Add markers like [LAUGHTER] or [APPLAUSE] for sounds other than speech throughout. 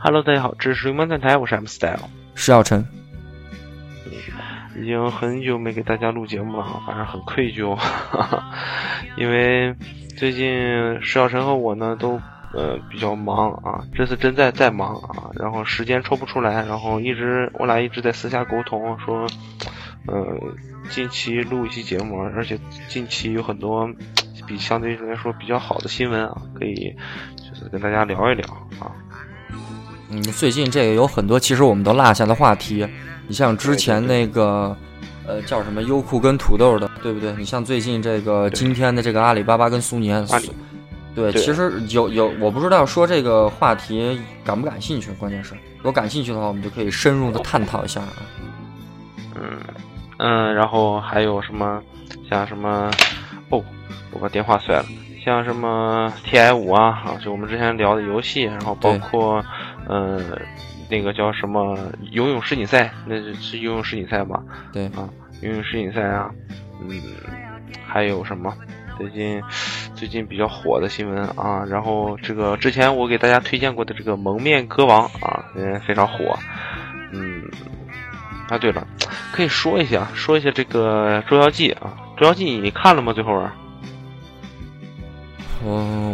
Hello，大家好，这是水漫电台，我是 M Style，石小晨。已经很久没给大家录节目了，反正很愧疚，哈哈，因为最近石小晨和我呢都呃比较忙啊，这次真在在忙啊，然后时间抽不出来，然后一直我俩一直在私下沟通，说呃近期录一期节目，而且近期有很多比相对来说比较好的新闻啊，可以就是跟大家聊一聊啊。嗯，最近这个有很多其实我们都落下的话题，你像之前那个，呃，叫什么优酷跟土豆的，对不对？你像最近这个今天的这个阿里巴巴跟苏宁，对，其实有有，我不知道说这个话题感不感兴趣，关键是，如果感兴趣的话，我们就可以深入的探讨一下啊。嗯嗯，然后还有什么，像什么，哦，我把电话摔了，像什么 TI 五啊，啊，就我们之前聊的游戏，然后包括。嗯，那个叫什么游泳世锦赛？那是是游泳世锦赛吧？对啊，游泳世锦赛啊，嗯，还有什么最近最近比较火的新闻啊？然后这个之前我给大家推荐过的这个蒙面歌王啊，嗯，非常火。嗯，啊，对了，可以说一下说一下这个《捉妖记》啊，《捉妖记》你看了吗？最后？嗯，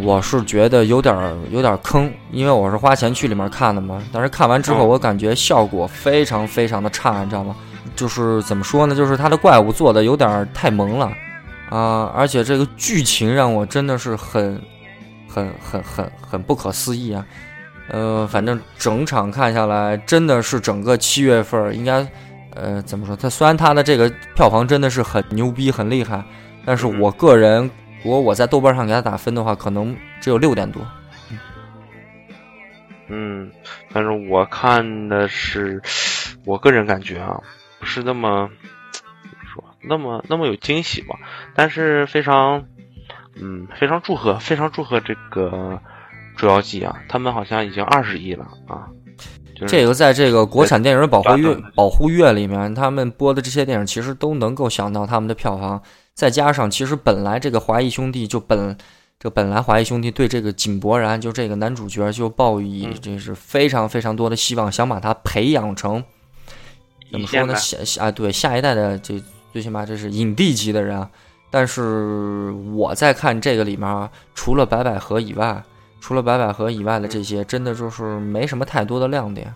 我是觉得有点有点坑，因为我是花钱去里面看的嘛。但是看完之后，我感觉效果非常非常的差，你知道吗？就是怎么说呢？就是他的怪物做的有点太萌了啊！而且这个剧情让我真的是很很很很很不可思议啊！呃，反正整场看下来，真的是整个七月份应该呃怎么说？他虽然他的这个票房真的是很牛逼很厉害，但是我个人。如果我在豆瓣上给他打分的话，可能只有六点多。嗯，但是我看的是，我个人感觉啊，不是那么怎么说，那么那么有惊喜吧。但是非常，嗯，非常祝贺，非常祝贺这个《捉妖记》啊，他们好像已经二十亿了啊。这个在这个国产电影保护月保护月里面，他们播的这些电影其实都能够想到他们的票房。再加上，其实本来这个华谊兄弟就本，这本来华谊兄弟对这个井柏然就这个男主角就抱以这是非常非常多的希望，想把他培养成怎么说呢？下下啊，对下一代的这最起码这是影帝级的人。但是我在看这个里面，除了白百合以外，除了白百合以外的这些，真的就是没什么太多的亮点。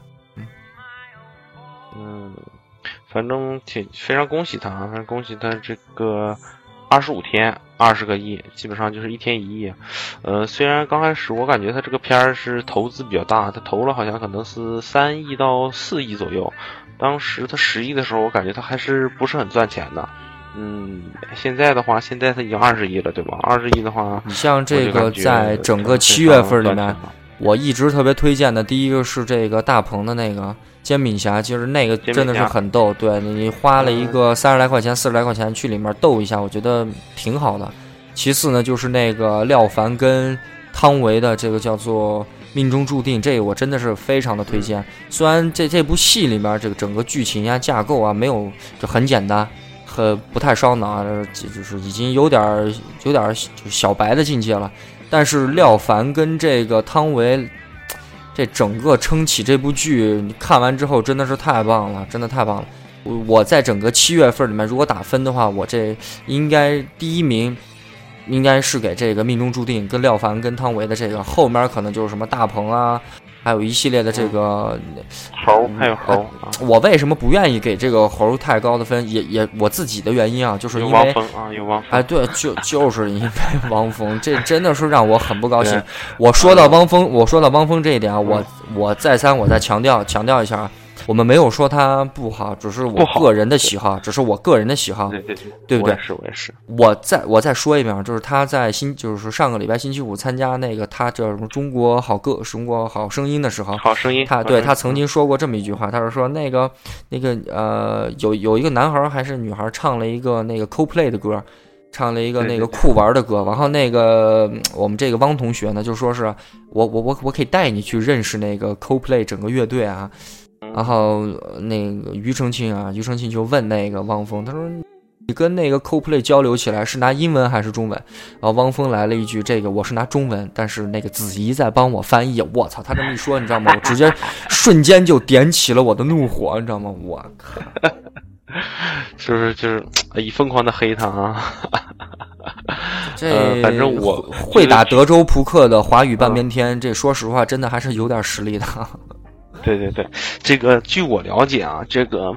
反正挺非常恭喜他，反正恭喜他这个二十五天二十个亿，基本上就是一天一亿。呃，虽然刚开始我感觉他这个片儿是投资比较大，他投了好像可能是三亿到四亿左右。当时他十亿的时候，我感觉他还是不是很赚钱的。嗯，现在的话，现在他已经二十亿了，对吧？二十亿的话，你像这个在整个七月份里面，我一直特别推荐的第一个是这个大鹏的那个。煎饼侠其实那个真的是很逗，对你花了一个三十来块钱、四十来块钱去里面逗一下，我觉得挺好的。其次呢，就是那个廖凡跟汤唯的这个叫做《命中注定》，这个我真的是非常的推荐。虽然这这部戏里面这个整个剧情啊、架构啊没有就很简单，很不太烧脑，就是已经有点有点小白的境界了。但是廖凡跟这个汤唯。这整个撑起这部剧，你看完之后真的是太棒了，真的太棒了。我我在整个七月份里面，如果打分的话，我这应该第一名，应该是给这个命中注定跟廖凡跟汤唯的这个，后面可能就是什么大鹏啊。还有一系列的这个猴，还有猴。我为什么不愿意给这个猴太高的分？也也我自己的原因啊，就是因为啊，有汪峰。哎，对，就 [LAUGHS] 就是因为汪峰，这真的是让我很不高兴。我说到汪峰，我说到汪峰这一点啊，我我再三我再强调强调一下啊。我们没有说他不好，只是我个人的喜好，只是我个人的喜好，对对对，对不对？是，我也是。我再我再说一遍，就是他在星，就是上个礼拜星期五参加那个他叫什么《中国好歌》《中国好声音》的时候，好声音，他对他曾经说过这么一句话，他是说那个那个呃，有有一个男孩还是女孩唱了一个那个 CoPlay 的歌，唱了一个那个酷玩的歌。然后那个我们这个汪同学呢，就说是我我我我可以带你去认识那个 CoPlay 整个乐队啊。然后那个庾澄庆啊，庾澄庆就问那个汪峰，他说。你跟那个 CoPlay 交流起来是拿英文还是中文？然后汪峰来了一句：“这个我是拿中文，但是那个子怡在帮我翻译。”我操，他这么一说，你知道吗？我直接瞬间就点起了我的怒火，你知道吗？我靠，是不是就是一疯狂的黑他啊？[LAUGHS] 这反正我会打德州扑克的华语半边天，这说实话真的还是有点实力的。对对对，这个据我了解啊，这个。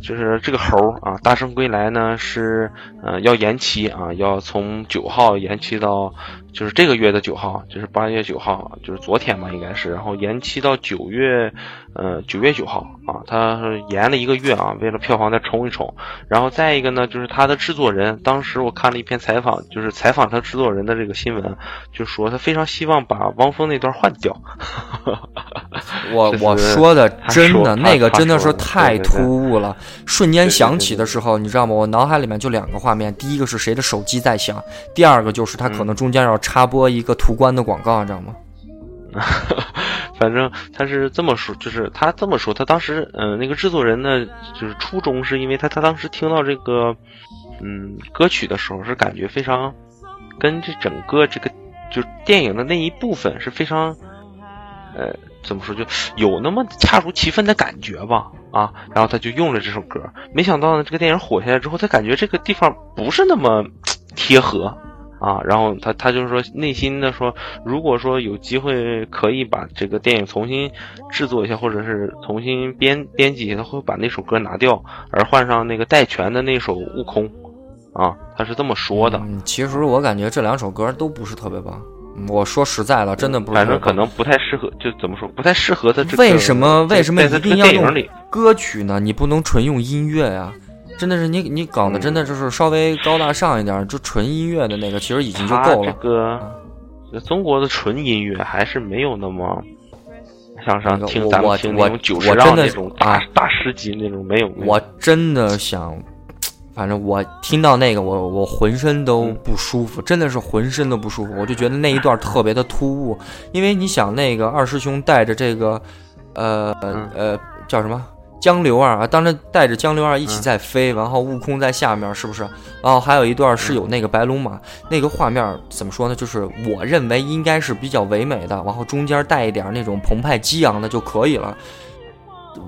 就是这个猴啊，大圣归来呢是呃要延期啊，要从九号延期到就是这个月的九号，就是八月九号，就是昨天吧应该是，然后延期到九月呃九月九号啊，他延了一个月啊，为了票房再冲一冲。然后再一个呢，就是他的制作人，当时我看了一篇采访，就是采访他制作人的这个新闻，就说他非常希望把汪峰那段换掉。我 [LAUGHS] 我说的真的，那个真的是太突兀了。瞬间响起的时候，你知道吗？我脑海里面就两个画面，第一个是谁的手机在响，第二个就是他可能中间要插播一个途观的广告，你知道吗？[LAUGHS] 反正他是这么说，就是他这么说，他当时嗯，那个制作人呢，就是初衷是因为他他当时听到这个嗯歌曲的时候，是感觉非常跟这整个这个就电影的那一部分是非常呃。怎么说就有那么恰如其分的感觉吧啊，然后他就用了这首歌，没想到呢，这个电影火下来之后，他感觉这个地方不是那么贴合啊，然后他他就是说内心的说，如果说有机会可以把这个电影重新制作一下，或者是重新编编辑一下，他会把那首歌拿掉，而换上那个戴荃的那首《悟空》啊，他是这么说的。其实我感觉这两首歌都不是特别棒。我说实在了，真的不是。反正可能不太适合，就怎么说，不太适合他。为什么？为什么一定要用歌曲呢？你不能纯用音乐呀？真的是你你搞的真的就是稍微高大上一点，就纯音乐的那个，其实已经就够了。这个中国的纯音乐还是没有那么像上听咱们听那种九十让那种大大师级那种没有。我真的想。反正我听到那个，我我浑身都不舒服，真的是浑身都不舒服。我就觉得那一段特别的突兀，因为你想，那个二师兄带着这个，呃呃叫什么江流儿啊，当时带着江流儿一起在飞，然后悟空在下面，是不是？然后还有一段是有那个白龙马，那个画面怎么说呢？就是我认为应该是比较唯美的，然后中间带一点那种澎湃激昂的就可以了。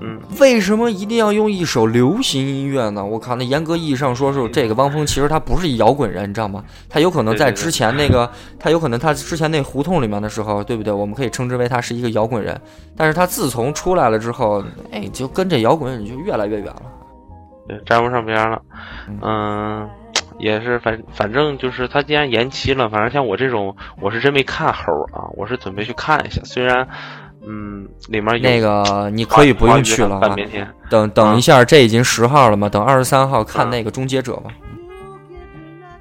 嗯，为什么一定要用一首流行音乐呢？我靠，那严格意义上说是这个汪峰，其实他不是一摇滚人，你知道吗？他有可能在之前那个，他有可能他之前那胡同里面的时候，对不对？我们可以称之为他是一个摇滚人。但是他自从出来了之后，哎，就跟这摇滚人就越来越远了，对，沾不上边了。嗯，也是，反反正就是他既然延期了，反正像我这种，我是真没看猴啊，我是准备去看一下，虽然。嗯，里面那个你可以不用去了啊。等等一下，这已经十号了嘛？等二十三号看那个《终结者》吧。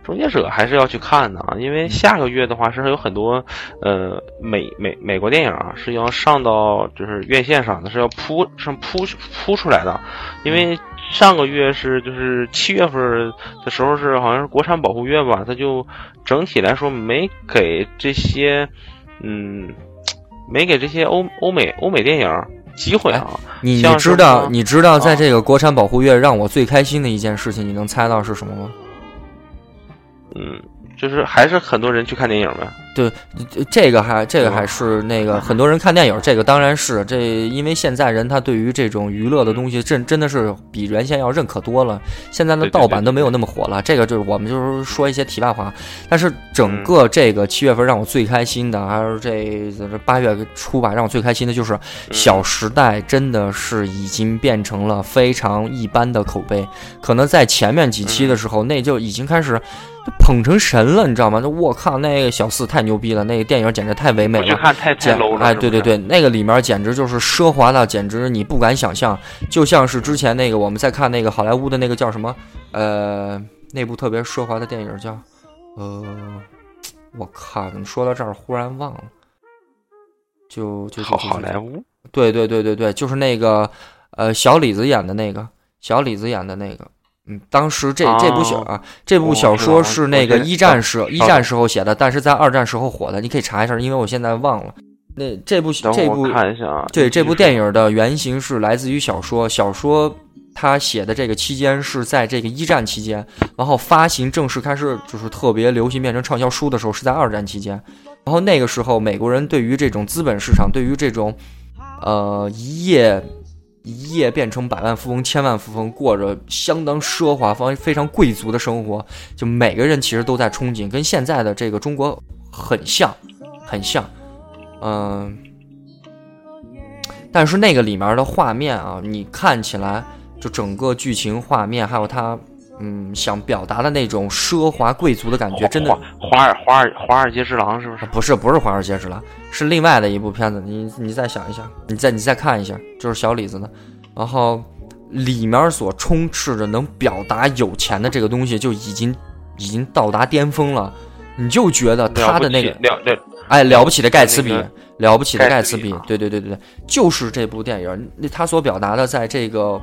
终结者还是要去看的啊，因为下个月的话是有很多呃美美美国电影啊是要上到就是院线上的，是要铺上铺铺出来的。因为上个月是就是七月份的时候是好像是国产保护月吧，它就整体来说没给这些嗯。没给这些欧欧美欧美电影机会啊！你你知道你知道在这个国产保护月让我最开心的一件事情，你能猜到是什么吗？嗯。就是还是很多人去看电影呗。对，这个还这个还是那个很多人看电影，这个当然是这，因为现在人他对于这种娱乐的东西，真真的是比原先要认可多了。现在的盗版都没有那么火了。这个就是我们就是说一些题外话。但是整个这个七月份让我最开心的，还是这这八月初吧，让我最开心的就是《小时代》，真的是已经变成了非常一般的口碑。可能在前面几期的时候，那就已经开始。捧成神了，你知道吗？那我靠，那个小四太牛逼了，那个电影简直太唯美了，太太 low 了。哎，对对对，那个里面简直就是奢华到简直你不敢想象，就像是之前那个我们在看那个好莱坞的那个叫什么？呃，那部特别奢华的电影叫……呃，我靠，怎么说到这儿忽然忘了？就就好好莱坞？对对对对对，就是那个呃小李子演的那个，小李子演的那个。嗯，当时这这部小啊，这部小说是那个一战时一战时候写的，但是在二战时候火的，你可以查一下，因为我现在忘了。那这部这部看一下啊，对，这部电影的原型是来自于小说，小说他写的这个期间是在这个一战期间，然后发行正式开始就是特别流行变成畅销书的时候是在二战期间，然后那个时候美国人对于这种资本市场，对于这种呃一夜。一夜变成百万富翁、千万富翁，过着相当奢华、方非常贵族的生活，就每个人其实都在憧憬，跟现在的这个中国很像，很像，嗯。但是那个里面的画面啊，你看起来就整个剧情画面，还有它。嗯，想表达的那种奢华贵族的感觉，真的。华尔华尔华尔街之狼是不是？不是，不是华尔街之狼，是另外的一部片子。你你再想一下，你再你再看一下，就是小李子的。然后里面所充斥着能表达有钱的这个东西，就已经已经到达巅峰了。你就觉得他的那个了了，哎，了不起的盖茨比，了不起的盖茨比，对对对对对，就是这部电影，那他所表达的，在这个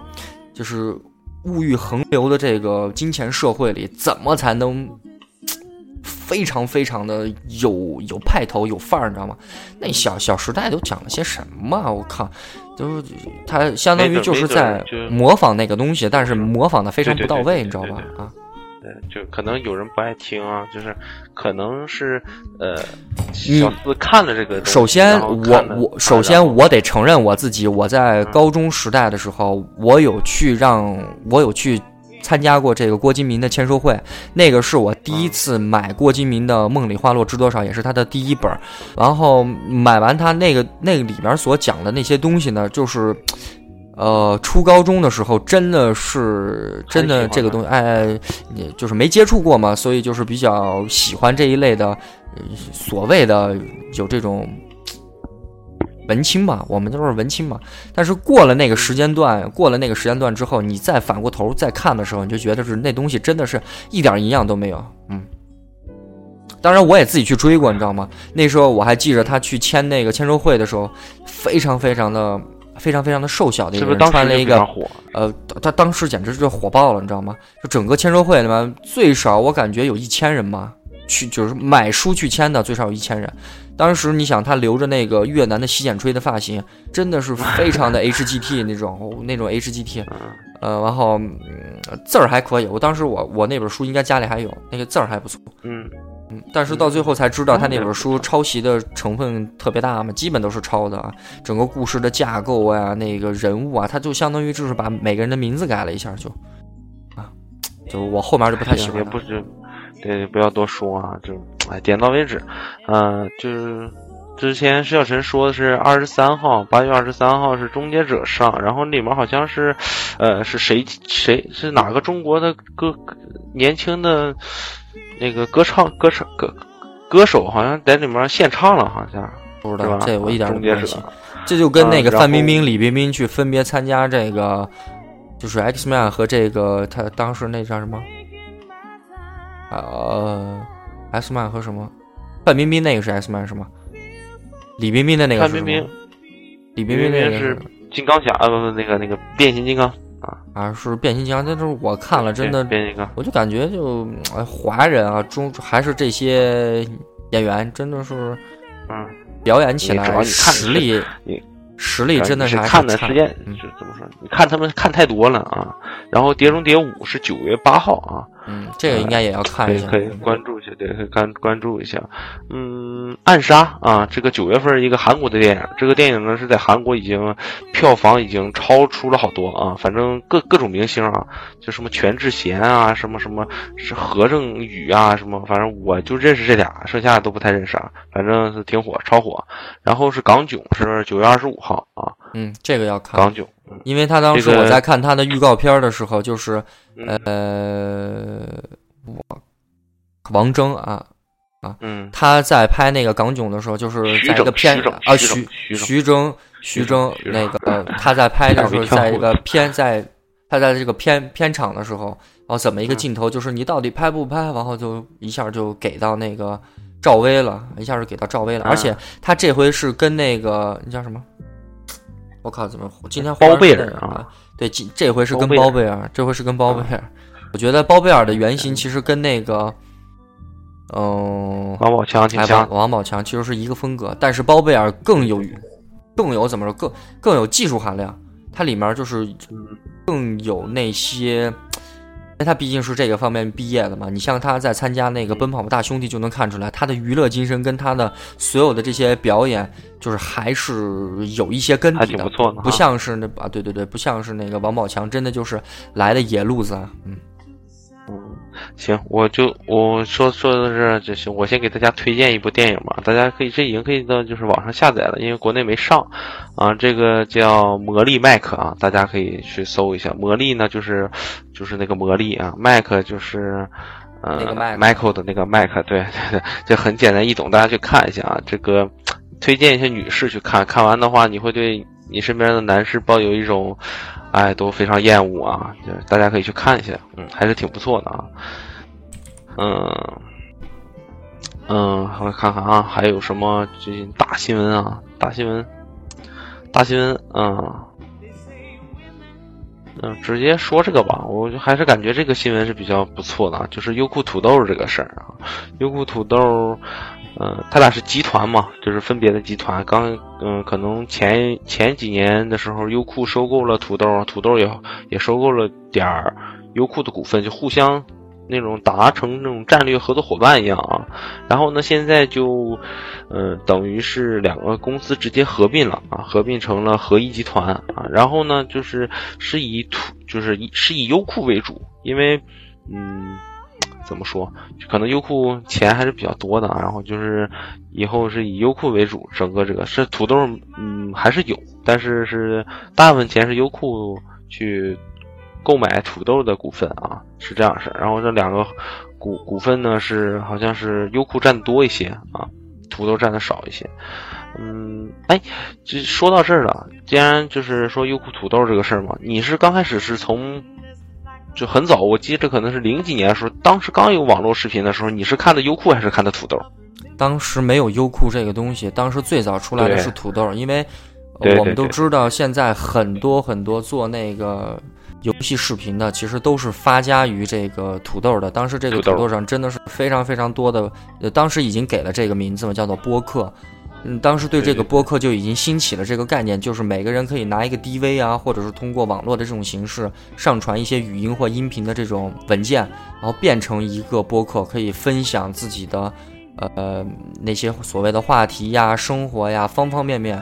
就是。物欲横流的这个金钱社会里，怎么才能 [TSK] 非常非常的有有派头、有范儿？你知道吗？那小小时代都讲了些什么？我靠，都他相当于就是在模仿那个东西，但是模仿的非常不到位，你知道吧？啊。对，就可能有人不爱听啊，就是可能是呃，小四看了这个。首先，我我首先我得承认我自己，我在高中时代的时候，我有去让我有去参加过这个郭敬明的签售会，那个是我第一次买郭敬明的《梦里花落知多少》，也是他的第一本。然后买完他那个那个里面所讲的那些东西呢，就是。呃，初高中的时候真的是真的这个东西，哎，你就是没接触过嘛，所以就是比较喜欢这一类的，所谓的有这种文青嘛，我们都是文青嘛。但是过了那个时间段，过了那个时间段之后，你再反过头再看的时候，你就觉得是那东西真的是一点营养都没有。嗯，当然我也自己去追过，你知道吗？那时候我还记着他去签那个签售会的时候，非常非常的。非常非常的瘦小的一个人，穿了一个呃，他当时简直是火爆了，你知道吗？就整个签售会里面，最少我感觉有一千人吧，去就是买书去签的，最少有一千人。当时你想，他留着那个越南的洗剪吹的发型，真的是非常的 H G T [LAUGHS] 那种那种 H G T，呃，然后字儿还可以。我当时我我那本书应该家里还有，那个字儿还不错，嗯。嗯，但是到最后才知道，他那本书抄袭的成分特别大嘛，基本都是抄的啊。整个故事的架构啊，那个人物啊，他就相当于就是把每个人的名字改了一下，就啊，就我后面就不太喜欢。也不是，对，不要多说啊，就哎，点到为止。嗯，就是之前石小晨说的是二十三号，八月二十三号是《终结者》上，然后里面好像是，呃，是谁谁是哪个中国的歌年轻的。那个歌唱歌唱歌歌手好像在里面献唱了，好像不知道这我一点没关系。这就跟那个范冰冰、李冰冰去分别参加这个，就是 X Man 和这个他当时那叫什么？呃，X Man 和什么？范冰冰那个是 X Man 是吗？李冰冰的那个是范冰冰，李冰冰那个是金刚侠啊，不不，那个那个变形金刚。啊啊，是变形金刚，但是我看了，真的，变形金刚我就感觉就华人啊，中还是这些演员，真的是，嗯，表演起来实力。实力真的是看的时间是怎么说？你看他们看太多了啊！然后《碟中谍五》是九月八号啊，嗯，这个应该也要看一下，可以关注一下，对，可以关关注一下。嗯，《暗杀》啊，这个九月份一个韩国的电影，这个电影呢是在韩国已经票房已经超出了好多啊，反正各各种明星啊，就什么全智贤啊，什么什么是何正宇啊，什么，反正我就认识这俩，剩下的都不太认识啊，反正是挺火，超火。然后是港囧，是九月二十五号。好啊，嗯，这个要看港囧，因为他当时我在看他的预告片的时候，就是呃，我王铮啊啊，嗯，他在拍那个港囧的时候，就是在一个片啊徐徐峥徐峥那个他在拍的时候，[LAUGHS] 在一个片在他在这个片片场的时候，然后怎么一个镜头，就是你到底拍不拍，然后就一下就给到那个。赵薇了一下就给到赵薇了，而且他这回是跟那个你叫什么？我靠，怎么今天包贝尔啊？对，这这回是跟包贝尔，这回是跟包贝尔。我觉得包贝尔的原型其实跟那个，嗯，王宝强挺像。王宝强其实是一个风格，但是包贝尔更有更有怎么说更更有技术含量，它里面就是更有那些。他毕竟是这个方面毕业的嘛，你像他在参加那个《奔跑吧大兄弟》就能看出来，他的娱乐精神跟他的所有的这些表演，就是还是有一些根底的，不错的，不像是那啊，对对对，不像是那个王宝强，真的就是来的野路子，嗯。行，我就我说说的是就行。我先给大家推荐一部电影嘛，大家可以这已经可以到就是网上下载了，因为国内没上啊。这个叫《魔力麦克》啊，大家可以去搜一下。魔力呢，就是就是那个魔力啊，麦克就是呃 Michael 的那个麦克，对对 [LAUGHS] 对，这很简单易懂，大家去看一下啊。这个推荐一些女士去看，看完的话，你会对你身边的男士抱有一种。哎，都非常厌恶啊！就大家可以去看一下，嗯，还是挺不错的啊。嗯嗯，我看看啊，还有什么最近大新闻啊？大新闻，大新闻，嗯嗯，直接说这个吧。我就还是感觉这个新闻是比较不错的，就是优酷土豆这个事儿啊，优酷土豆。嗯，他俩是集团嘛，就是分别的集团。刚嗯，可能前前几年的时候，优酷收购了土豆，土豆也也收购了点儿优酷的股份，就互相那种达成那种战略合作伙伴一样啊。然后呢，现在就嗯，等于是两个公司直接合并了啊，合并成了合一集团啊。然后呢，就是是以土就是以是以优酷为主，因为嗯。怎么说？可能优酷钱还是比较多的，然后就是以后是以优酷为主，整个这个是土豆，嗯，还是有，但是是大部分钱是优酷去购买土豆的股份啊，是这样式。然后这两个股股份呢，是好像是优酷占多一些啊，土豆占的少一些。嗯，哎，就说到这儿了，既然就是说优酷土豆这个事儿嘛，你是刚开始是从。就很早，我记得可能是零几年的时候，当时刚有网络视频的时候，你是看的优酷还是看的土豆？当时没有优酷这个东西，当时最早出来的是土豆，因为我们都知道，现在很多很多做那个游戏视频的，其实都是发家于这个土豆的。当时这个土豆上真的是非常非常多的，当时已经给了这个名字嘛，叫做播客。嗯，当时对这个播客就已经兴起了这个概念，就是每个人可以拿一个 DV 啊，或者是通过网络的这种形式上传一些语音或音频的这种文件，然后变成一个播客，可以分享自己的呃那些所谓的话题呀、生活呀方方面面。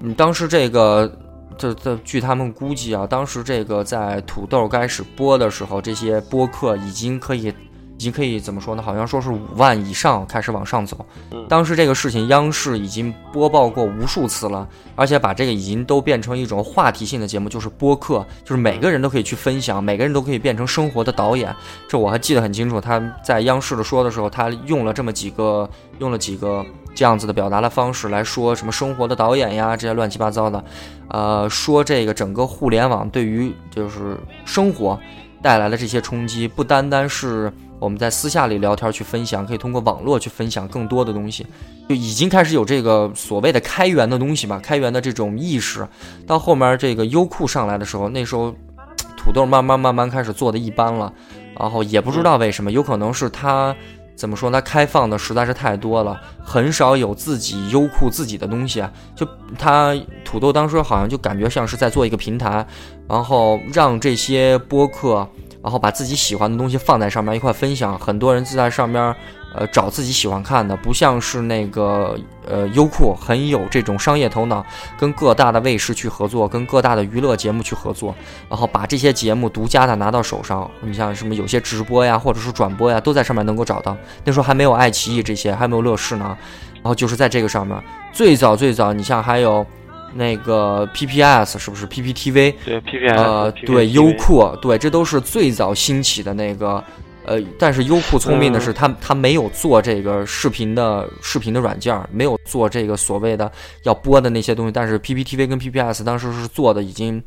嗯，当时这个这这据他们估计啊，当时这个在土豆开始播的时候，这些播客已经可以。已经可以怎么说呢？好像说是五万以上开始往上走。当时这个事情央视已经播报过无数次了，而且把这个已经都变成一种话题性的节目，就是播客，就是每个人都可以去分享，每个人都可以变成生活的导演。这我还记得很清楚，他在央视的说的时候，他用了这么几个，用了几个这样子的表达的方式来说什么生活的导演呀，这些乱七八糟的，呃，说这个整个互联网对于就是生活带来的这些冲击，不单单是。我们在私下里聊天去分享，可以通过网络去分享更多的东西，就已经开始有这个所谓的开源的东西吧，开源的这种意识。到后面这个优酷上来的时候，那时候 [TSK] 土豆慢慢慢慢开始做的一般了，然后也不知道为什么，有可能是它怎么说呢？开放的实在是太多了，很少有自己优酷自己的东西。就它土豆当时好像就感觉像是在做一个平台，然后让这些播客。然后把自己喜欢的东西放在上面一块分享，很多人就在上面，呃，找自己喜欢看的，不像是那个呃优酷很有这种商业头脑，跟各大的卫视去合作，跟各大的娱乐节目去合作，然后把这些节目独家的拿到手上。你像什么有些直播呀，或者是转播呀，都在上面能够找到。那时候还没有爱奇艺这些，还没有乐视呢，然后就是在这个上面，最早最早，你像还有。那个 PPS 是不是？PPTV？对 PPS，呃，对优酷，对，这都是最早兴起的那个，呃，但是优酷聪明的是，他他没有做这个视频的视频的软件，没有做这个所谓的要播的那些东西，但是 PPTV 跟 PPS 当时是做的已经，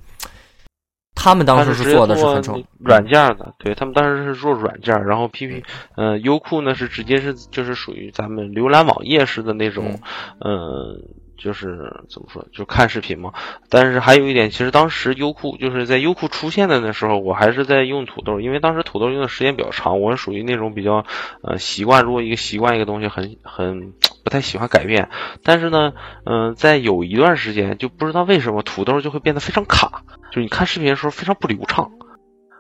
他们当时是做的是很成软件的，对他们当时是做软件，然后 PP，呃，优酷呢是直接是就是属于咱们浏览网页式的那种，嗯。就是怎么说，就看视频嘛。但是还有一点，其实当时优酷就是在优酷出现的那时候，我还是在用土豆，因为当时土豆用的时间比较长，我是属于那种比较呃习惯，如果一个习惯一个东西很很不太喜欢改变。但是呢，嗯，在有一段时间就不知道为什么土豆就会变得非常卡，就是你看视频的时候非常不流畅。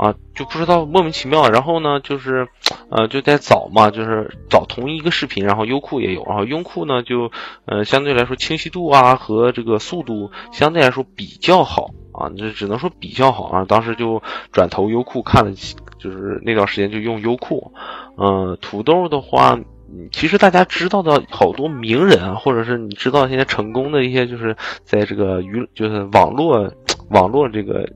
啊，就不知道莫名其妙，然后呢，就是，呃，就在找嘛，就是找同一个视频，然后优酷也有，然后优酷呢就，呃，相对来说清晰度啊和这个速度相对来说比较好啊，这只能说比较好啊。当时就转投优酷看了，就是那段时间就用优酷。嗯，土豆的话，其实大家知道的好多名人啊，或者是你知道现在成功的一些，就是在这个娱，就是网络网络这个。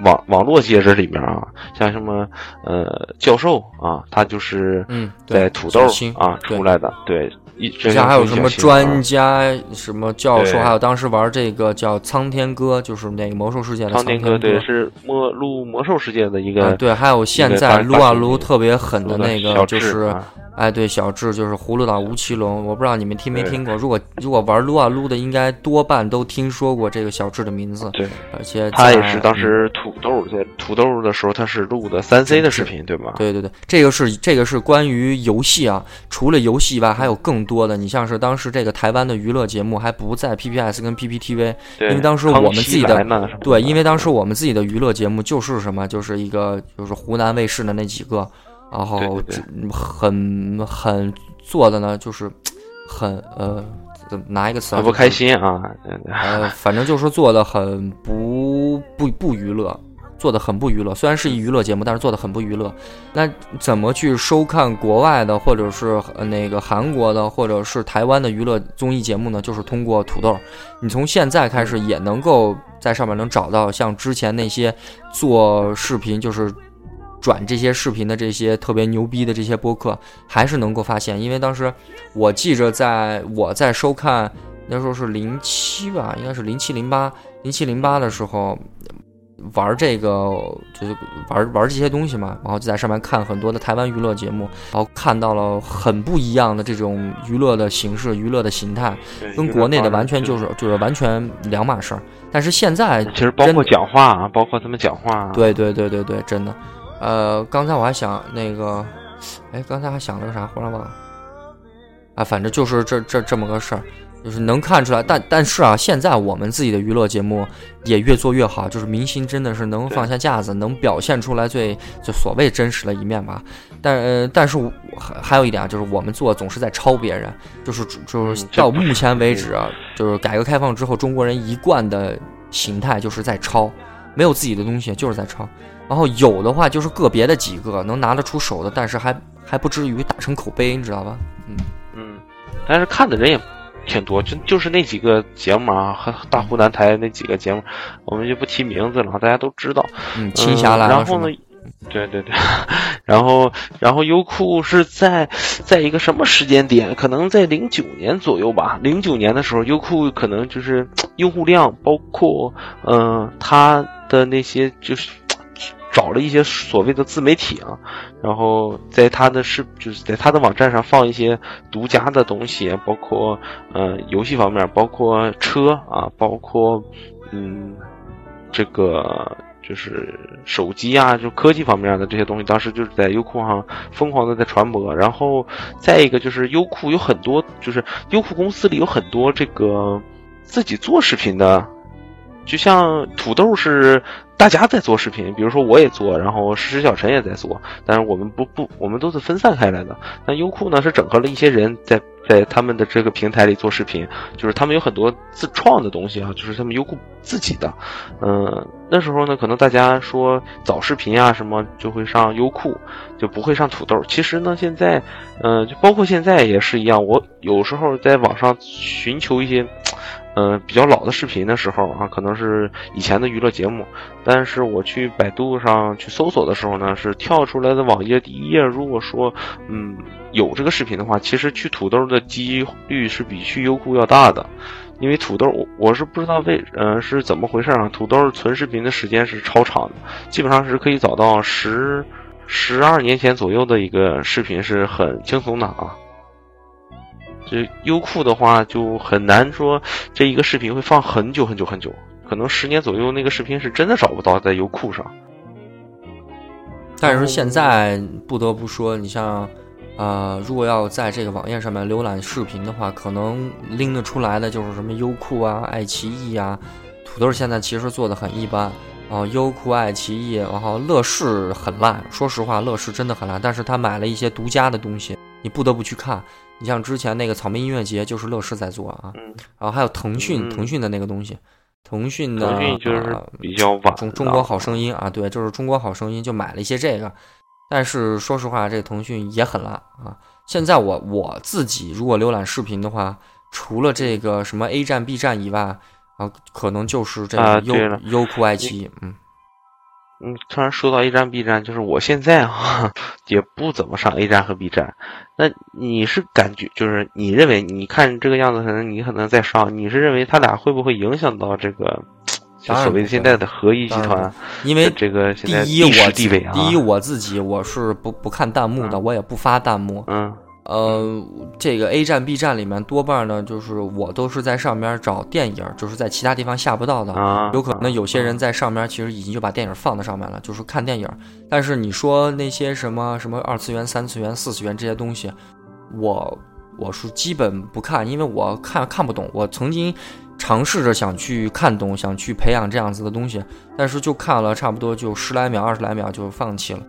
网网络界这里面啊，像什么呃教授啊，他就是嗯在土豆啊出来的，对，像还有什么专家、什么教授，还有当时玩这个叫苍天哥，就是那个魔兽世界的苍天哥，对，是魔录魔兽世界的一个，对，还有现在撸啊撸特别狠的那个就是。哎，对，小智就是葫芦岛吴奇隆，我不知道你们听没听过。如果如果玩撸啊撸的，应该多半都听说过这个小智的名字。对，而且他也是当时土豆在土豆的时候，他是录的三 C 的视频，对吗？对对对，这个是这个是关于游戏啊。除了游戏以外，还有更多的。你像是当时这个台湾的娱乐节目还不在 PPS 跟 PPTV，因为当时我们自己的对，因为当时我们自己的娱乐节目就是什么，就是一个就是湖南卫视的那几个。然后很很做的呢，就是很呃，拿一个词不开心啊，呃，反正就是做的很不不不娱乐，做的很不娱乐。虽然是一娱乐节目，但是做的很不娱乐。那怎么去收看国外的，或者是那个韩国的，或者是台湾的娱乐综艺节目呢？就是通过土豆，你从现在开始也能够在上面能找到像之前那些做视频就是。转这些视频的这些特别牛逼的这些播客，还是能够发现，因为当时我记着，在我在收看那时候是零七吧，应该是零七零八零七零八的时候玩这个，就是玩玩这些东西嘛，然后就在上面看很多的台湾娱乐节目，然后看到了很不一样的这种娱乐的形式、娱乐的形态，跟国内的完全就是就是完全两码事儿。但是现在其实包括讲话啊，包括他们讲话，对对对对对，真的。呃，刚才我还想那个，哎，刚才还想了个啥，忽然忘了。啊，反正就是这这这么个事儿，就是能看出来。但但是啊，现在我们自己的娱乐节目也越做越好，就是明星真的是能放下架子，能表现出来最就所谓真实的一面吧。但呃，但是还还有一点啊，就是我们做总是在抄别人，就是就是到目前为止，啊就是改革开放之后，中国人一贯的形态就是在抄，没有自己的东西，就是在抄。然后有的话就是个别的几个能拿得出手的，但是还还不至于打成口碑，你知道吧？嗯嗯，但是看的人也挺多，就就是那几个节目啊，和大湖南台那几个节目，我们就不提名字了，大家都知道。嗯，青霞来了。然后呢？对对对，[LAUGHS] 然后然后优酷是在在一个什么时间点？可能在零九年左右吧。零九年的时候，优酷可能就是 [TSK] 用户量，包括嗯，它的那些就是。找了一些所谓的自媒体啊，然后在他的视就是在他的网站上放一些独家的东西，包括呃游戏方面，包括车啊，包括嗯这个就是手机啊，就科技方面的这些东西，当时就是在优酷上疯狂的在传播。然后再一个就是优酷有很多，就是优酷公司里有很多这个自己做视频的，就像土豆是。大家在做视频，比如说我也做，然后石小陈也在做，但是我们不不，我们都是分散开来的。那优酷呢是整合了一些人在在他们的这个平台里做视频，就是他们有很多自创的东西啊，就是他们优酷自己的。嗯，那时候呢，可能大家说找视频啊什么就会上优酷，就不会上土豆。其实呢，现在，嗯，就包括现在也是一样，我有时候在网上寻求一些。嗯，比较老的视频的时候啊，可能是以前的娱乐节目，但是我去百度上去搜索的时候呢，是跳出来的网页第一页。如果说嗯有这个视频的话，其实去土豆的几率是比去优酷要大的，因为土豆我是不知道为嗯是怎么回事啊，土豆存视频的时间是超长的，基本上是可以找到十十二年前左右的一个视频是很轻松的啊。这优酷的话就很难说这一个视频会放很久很久很久，可能十年左右那个视频是真的找不到在优酷上。但是现在不得不说，你像，呃，如果要在这个网页上面浏览视频的话，可能拎得出来的就是什么优酷啊、爱奇艺啊。土豆现在其实做的很一般，啊，优酷、爱奇艺，然后乐视很烂。说实话，乐视真的很烂。但是他买了一些独家的东西，你不得不去看。你像之前那个草莓音乐节，就是乐视在做啊。嗯。然后还有腾讯，腾讯的那个东西。腾讯的，腾讯就是比较晚。中中国好声音啊，对，就是中国好声音，就买了一些这个。但是说实话，这个腾讯也很烂啊。现在我我自己如果浏览视频的话，除了这个什么 A 站、B 站以外，啊，可能就是这个优优酷、爱奇艺，嗯。嗯，突然说到 A 站、B 站，就是我现在啊也不怎么上 A 站和 B 站。那你是感觉，就是你认为，你看这个样子，可能你可能在上，你是认为他俩会不会影响到这个，就所谓现在的合一集团？因为这个第一我地位啊，第一我自己我是不不看弹幕的，我也不发弹幕。嗯。呃，这个 A 站、B 站里面多半呢，就是我都是在上面找电影，就是在其他地方下不到的。有可能有些人在上面其实已经就把电影放在上面了，就是看电影。但是你说那些什么什么二次元、三次元、四次元这些东西，我我是基本不看，因为我看看不懂。我曾经尝试着想去看懂，想去培养这样子的东西，但是就看了差不多就十来秒、二十来秒就放弃了。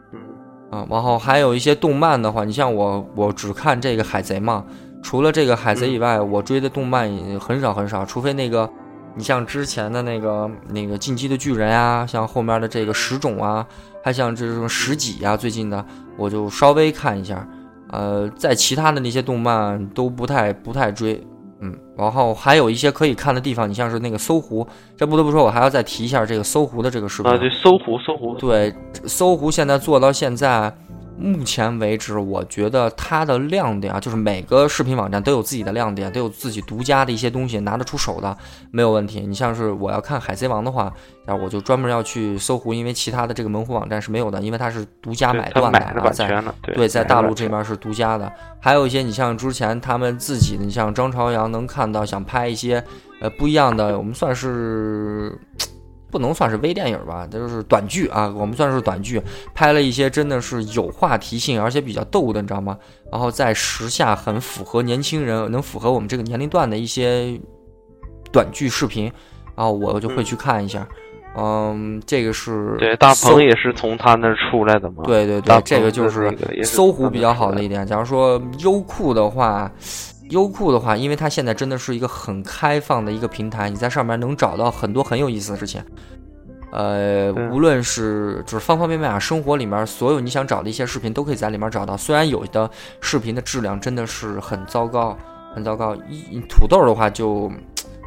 啊，然后还有一些动漫的话，你像我，我只看这个海贼嘛。除了这个海贼以外，我追的动漫也很少很少。除非那个，你像之前的那个那个进击的巨人啊，像后面的这个十种啊，还像这种十几呀，最近的我就稍微看一下。呃，在其他的那些动漫都不太不太追。嗯，然后还有一些可以看的地方，你像是那个搜狐，这不得不说，我还要再提一下这个搜狐的这个视频啊，对，搜狐，搜狐，对，搜狐现在做到现在。目前为止，我觉得它的亮点啊，就是每个视频网站都有自己的亮点，都有自己独家的一些东西拿得出手的，没有问题。你像是我要看《海贼王》的话，啊，我就专门要去搜狐，因为其他的这个门户网站是没有的，因为它是独家买断的啊，在对，在大陆这边是独家的。还有一些，你像之前他们自己的，你像张朝阳能看到想拍一些呃不一样的，我们算是。不能算是微电影吧，这就是短剧啊。我们算是短剧，拍了一些真的是有话题性，而且比较逗的，你知道吗？然后在时下很符合年轻人，能符合我们这个年龄段的一些短剧视频，然后我就会去看一下。嗯，这个是对大鹏也是从他那儿出来的嘛？对对对，这个就是搜狐比较好的一点。假如说优酷的话。优酷的话，因为它现在真的是一个很开放的一个平台，你在上面能找到很多很有意思的事情。呃，无论是就是方方面面啊，生活里面所有你想找的一些视频都可以在里面找到。虽然有的视频的质量真的是很糟糕，很糟糕。一土豆的话就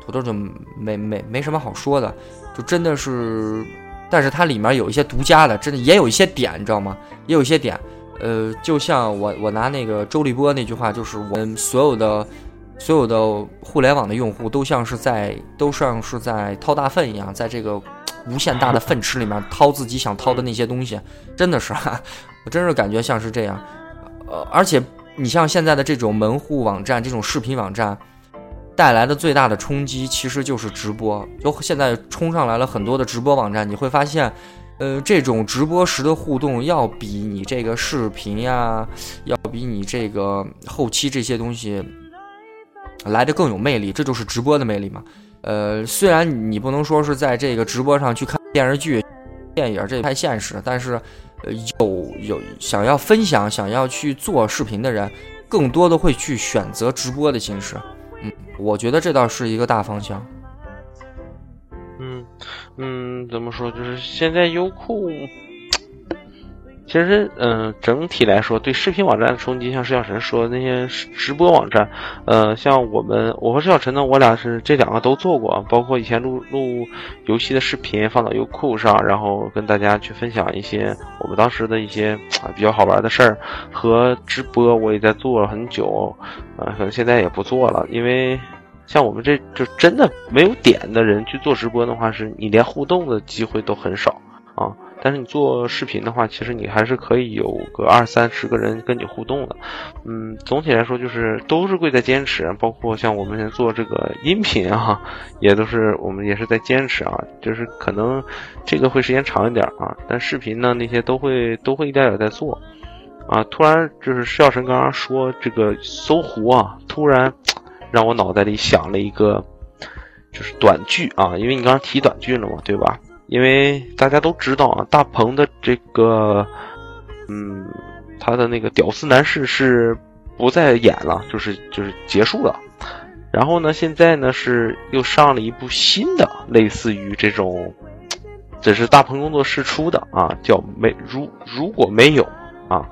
土豆就没没没什么好说的，就真的是，但是它里面有一些独家的，真的也有一些点，你知道吗？也有一些点。呃，就像我我拿那个周立波那句话，就是我们所有的所有的互联网的用户都像是在都像是在掏大粪一样，在这个无限大的粪池里面掏自己想掏的那些东西，真的是，[LAUGHS] 我真是感觉像是这样。呃，而且你像现在的这种门户网站、这种视频网站带来的最大的冲击，其实就是直播。就现在冲上来了很多的直播网站，你会发现。呃，这种直播时的互动要比你这个视频呀，要比你这个后期这些东西来的更有魅力，这就是直播的魅力嘛。呃，虽然你不能说是在这个直播上去看电视剧、电影，这太现实，但是有有想要分享、想要去做视频的人，更多的会去选择直播的形式。嗯，我觉得这倒是一个大方向。嗯。怎么说？就是现在优酷，其实，嗯，整体来说，对视频网站的冲击，像石小晨说的那些直播网站，呃，像我们，我和石小晨呢，我俩是这两个都做过，包括以前录录游戏的视频放到优酷上，然后跟大家去分享一些我们当时的一些啊比较好玩的事儿，和直播我也在做了很久，啊，可能现在也不做了，因为。像我们这就真的没有点的人去做直播的话，是你连互动的机会都很少啊。但是你做视频的话，其实你还是可以有个二三十个人跟你互动的。嗯，总体来说就是都是贵在坚持，包括像我们做这个音频啊，也都是我们也是在坚持啊，就是可能这个会时间长一点啊，但视频呢那些都会都会一点点在做。啊，突然就是笑神刚刚说这个搜狐啊，突然让我脑袋里想了一个。就是短剧啊，因为你刚刚提短剧了嘛，对吧？因为大家都知道啊，大鹏的这个，嗯，他的那个屌丝男士是不再演了，就是就是结束了。然后呢，现在呢是又上了一部新的，类似于这种，这是大鹏工作室出的啊，叫没如如果没有啊。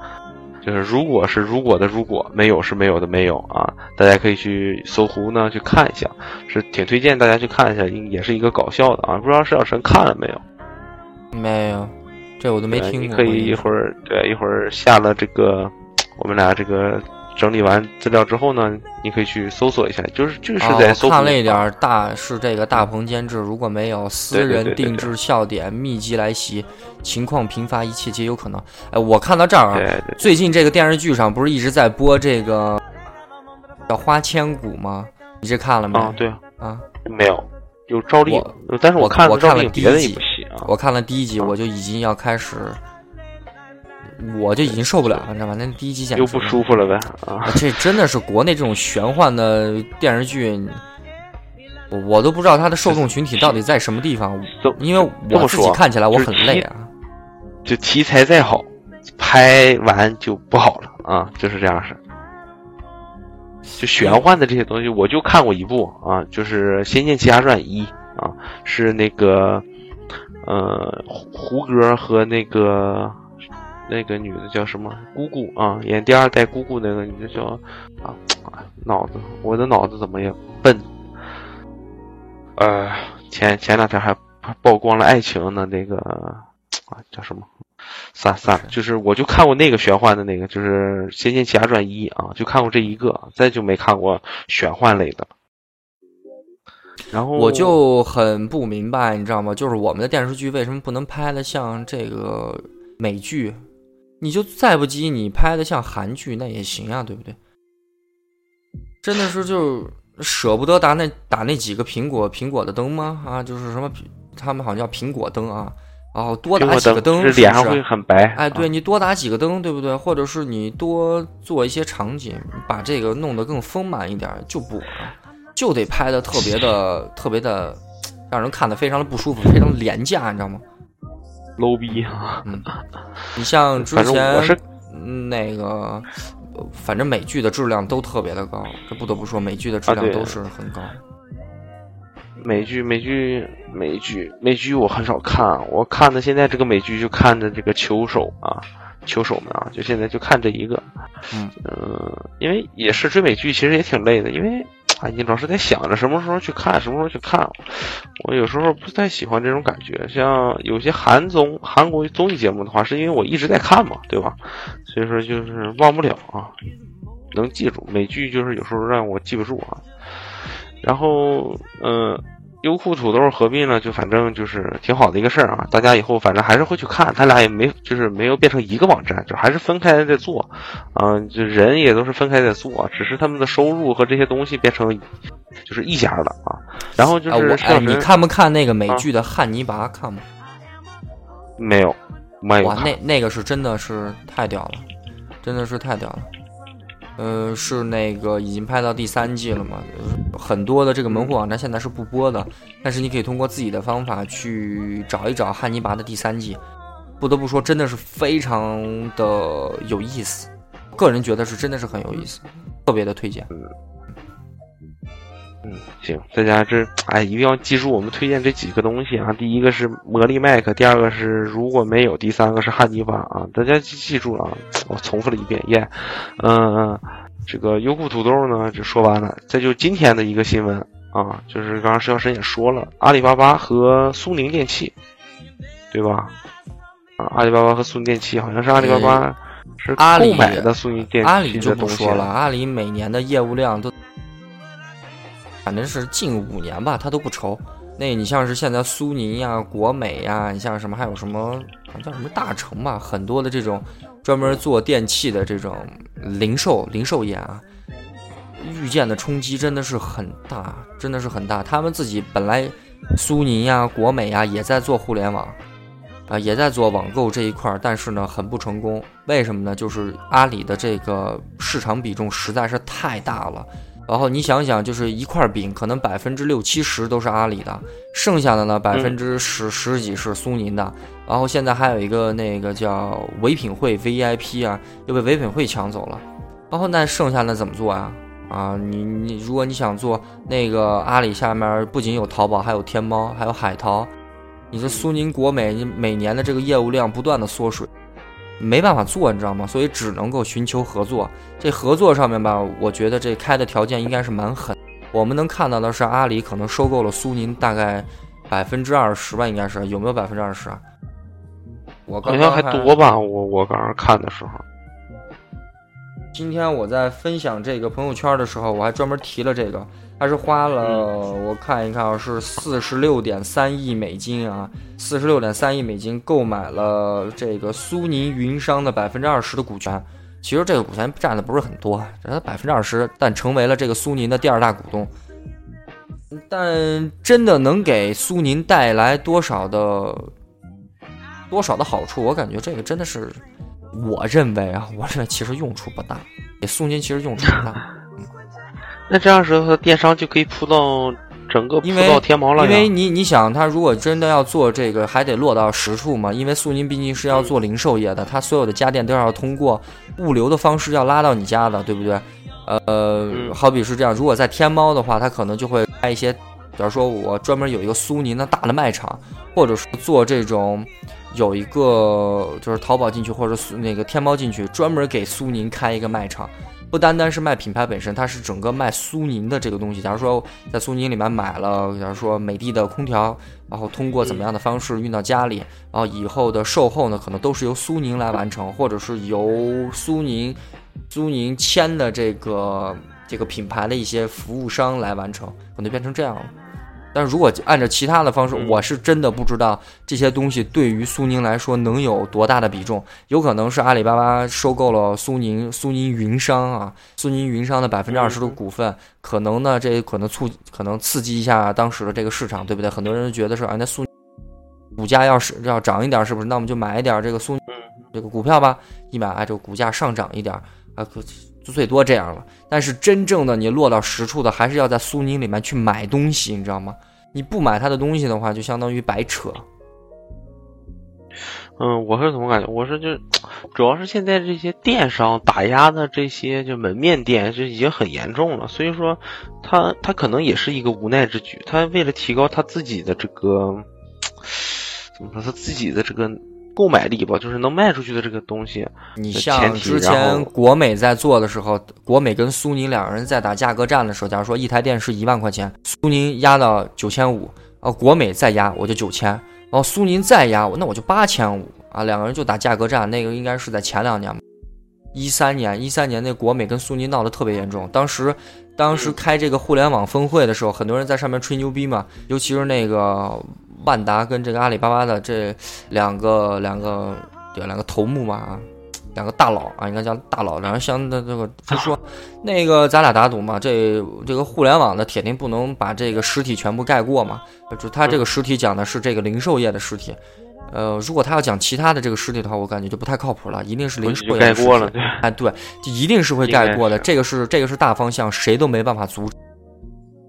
就是如果是如果的如果没有是没有的没有啊，大家可以去搜狐呢去看一下，是挺推荐大家去看一下，也是一个搞笑的啊。不知道石小晨看了没有？没有，这我都没听过。你可以一会儿对一会儿下了这个，我们俩这个。整理完资料之后呢，你可以去搜索一下，就是就是在搜。看了一点大是这个大鹏监制，如果没有私人定制笑点密集来袭，情况频发，一切皆有可能。哎，我看到这儿啊，最近这个电视剧上不是一直在播这个叫《花千骨》吗？你这看了没？啊，对啊，啊，没有，有赵丽，但是我看我看了第一集，我看了第一集，我就已经要开始。我就已经受不了了，你知道吗？那第一集简直又不舒服了呗啊！这真的是国内这种玄幻的电视剧，我我都不知道它的受众群体到底在什么地方。因为我自己看起来我很累啊。就题材再好，拍完就不好了啊，就是这样式。就玄幻的这些东西，我就看过一部啊，就是《仙剑奇侠传一》啊，是那个呃胡歌和那个。那个女的叫什么？姑姑啊，演第二代姑姑那个女的叫啊，[TSK] 脑子，我的脑子怎么也笨？呃，前前两天还曝光了爱情的那个啊，叫什么？算算了，就是我就看过那个玄幻的那个，就是《仙剑奇侠传一》啊，就看过这一个，再就没看过玄幻类的。然后我就很不明白，你知道吗？就是我们的电视剧为什么不能拍的像这个美剧？你就再不济，你拍的像韩剧那也行啊，对不对？真的是就舍不得打那打那几个苹果苹果的灯吗？啊，就是什么他们好像叫苹果灯啊，然后多打几个灯，是脸上会很白。哎，对你多打几个灯，对不对？或者是你多做一些场景，把这个弄得更丰满一点，就不就得拍的特别的特别的，让人看的非常的不舒服，非常廉价，你知道吗？low 逼啊！嗯，你像之前那个，反正美剧的质量都特别的高，这不得不说，美剧的质量都是很高。美剧，美剧，美剧，美剧，我很少看，我看的现在这个美剧就看的这个球手啊，球手们啊，就现在就看这一个。嗯呃，因为也是追美剧，其实也挺累的，因为。啊，你老是在想着什么时候去看，什么时候去看。我有时候不太喜欢这种感觉，像有些韩综、韩国综艺节目的话，是因为我一直在看嘛，对吧？所以说就是忘不了啊，能记住美剧，就是有时候让我记不住啊。然后，嗯。优酷土豆合并了，就反正就是挺好的一个事儿啊！大家以后反正还是会去看，他俩也没就是没有变成一个网站，就还是分开在做，嗯，就人也都是分开在做，只是他们的收入和这些东西变成就是一家的啊。然后就是，你看不看那个美剧的《汉尼拔》？看吗？没有，没有。哇，那那个是真的是太屌了，真的是太屌了。呃，是那个已经拍到第三季了嘛？很多的这个门户网站现在是不播的，但是你可以通过自己的方法去找一找《汉尼拔》的第三季。不得不说，真的是非常的有意思，个人觉得是真的是很有意思，特别的推荐。嗯，行，大家这哎一定要记住我们推荐这几个东西啊！第一个是魔力麦克，第二个是如果没有，第三个是汉尼拔啊！大家记记住了啊！我重复了一遍，耶，嗯，这个优酷土豆呢就说完了。再就今天的一个新闻啊，就是刚刚石小生也说了，阿里巴巴和苏宁电器，对吧？啊，阿里巴巴和苏宁电器好像是阿里巴巴是购买的苏宁电器阿里就不说了，阿里每年的业务量都。反正是近五年吧，他都不愁。那你像是现在苏宁呀、国美呀，你像什么还有什么叫什么大成吧，很多的这种专门做电器的这种零售零售业啊，遇见的冲击真的是很大，真的是很大。他们自己本来苏宁呀、国美呀也在做互联网。啊，也在做网购这一块儿，但是呢，很不成功。为什么呢？就是阿里的这个市场比重实在是太大了。然后你想想，就是一块饼，可能百分之六七十都是阿里的，剩下的呢，百分之十十几是苏宁的。然后现在还有一个那个叫唯品会 VIP 啊，又被唯品会抢走了。然后那剩下的怎么做啊？啊，你你如果你想做那个阿里下面不仅有淘宝，还有天猫，还有海淘。你这苏宁、国美，你每年的这个业务量不断的缩水，没办法做，你知道吗？所以只能够寻求合作。这合作上面吧，我觉得这开的条件应该是蛮狠。我们能看到的是，阿里可能收购了苏宁大概百分之二十吧，应该是有没有百分之二十啊？我好像还多吧，我我刚刚看的时候。今天我在分享这个朋友圈的时候，我还专门提了这个。他是花了，我看一看啊，是四十六点三亿美金啊，四十六点三亿美金购买了这个苏宁云商的百分之二十的股权。其实这个股权占的不是很多，只是百分之二十，但成为了这个苏宁的第二大股东。但真的能给苏宁带来多少的多少的好处？我感觉这个真的是，我认为啊，我认为其实用处不大，给苏宁其实用处不大。那这样时候，电商就可以铺到整个铺到天猫了因为你你想，他如果真的要做这个，还得落到实处嘛。因为苏宁毕竟是要做零售业的，他所有的家电都要通过物流的方式要拉到你家的，对不对？呃，好比是这样，如果在天猫的话，他可能就会开一些，比方说我专门有一个苏宁的大的卖场，或者是做这种有一个就是淘宝进去或者那个天猫进去，专门给苏宁开一个卖场。不单单是卖品牌本身，它是整个卖苏宁的这个东西。假如说在苏宁里面买了，假如说美的的空调，然后通过怎么样的方式运到家里，然后以后的售后呢，可能都是由苏宁来完成，或者是由苏宁苏宁签的这个这个品牌的一些服务商来完成，可能变成这样了。但是如果按照其他的方式，我是真的不知道这些东西对于苏宁来说能有多大的比重。有可能是阿里巴巴收购了苏宁，苏宁云商啊，苏宁云商的百分之二十的股份，可能呢，这可能促，可能刺激一下当时的这个市场，对不对？很多人觉得是，啊，那苏股价要是要涨一点，是不是？那我们就买一点这个苏这个股票吧，一买啊，这个股价上涨一点啊，就最多这样了。但是真正的你落到实处的，还是要在苏宁里面去买东西，你知道吗？你不买他的东西的话，就相当于白扯。嗯，我是怎么感觉？我是就主要是现在这些电商打压的这些就门面店就已经很严重了，所以说他他可能也是一个无奈之举。他为了提高他自己的这个怎么说，他自己的这个。购买力吧，就是能卖出去的这个东西。你像之前国美在做的时候，国美跟苏宁两个人在打价格战的时候，假如说一台电视一万块钱，苏宁压到九千五，啊，国美再压我就九千，然后苏宁再压我，那我就八千五啊，两个人就打价格战。那个应该是在前两年，一三年，一三年那国美跟苏宁闹得特别严重。当时，当时开这个互联网峰会的时候，很多人在上面吹牛逼嘛，尤其是那个。万达跟这个阿里巴巴的这两个两个对两个头目嘛，两个大佬啊，应该叫大佬。然后相的这个就说，那个咱俩打赌嘛，这这个互联网的铁定不能把这个实体全部盖过嘛。就他这个实体讲的是这个零售业的实体，呃，如果他要讲其他的这个实体的话，我感觉就不太靠谱了。一定是零售业盖过了，哎，对，就一定是会盖过的。这个是这个是大方向，谁都没办法阻止，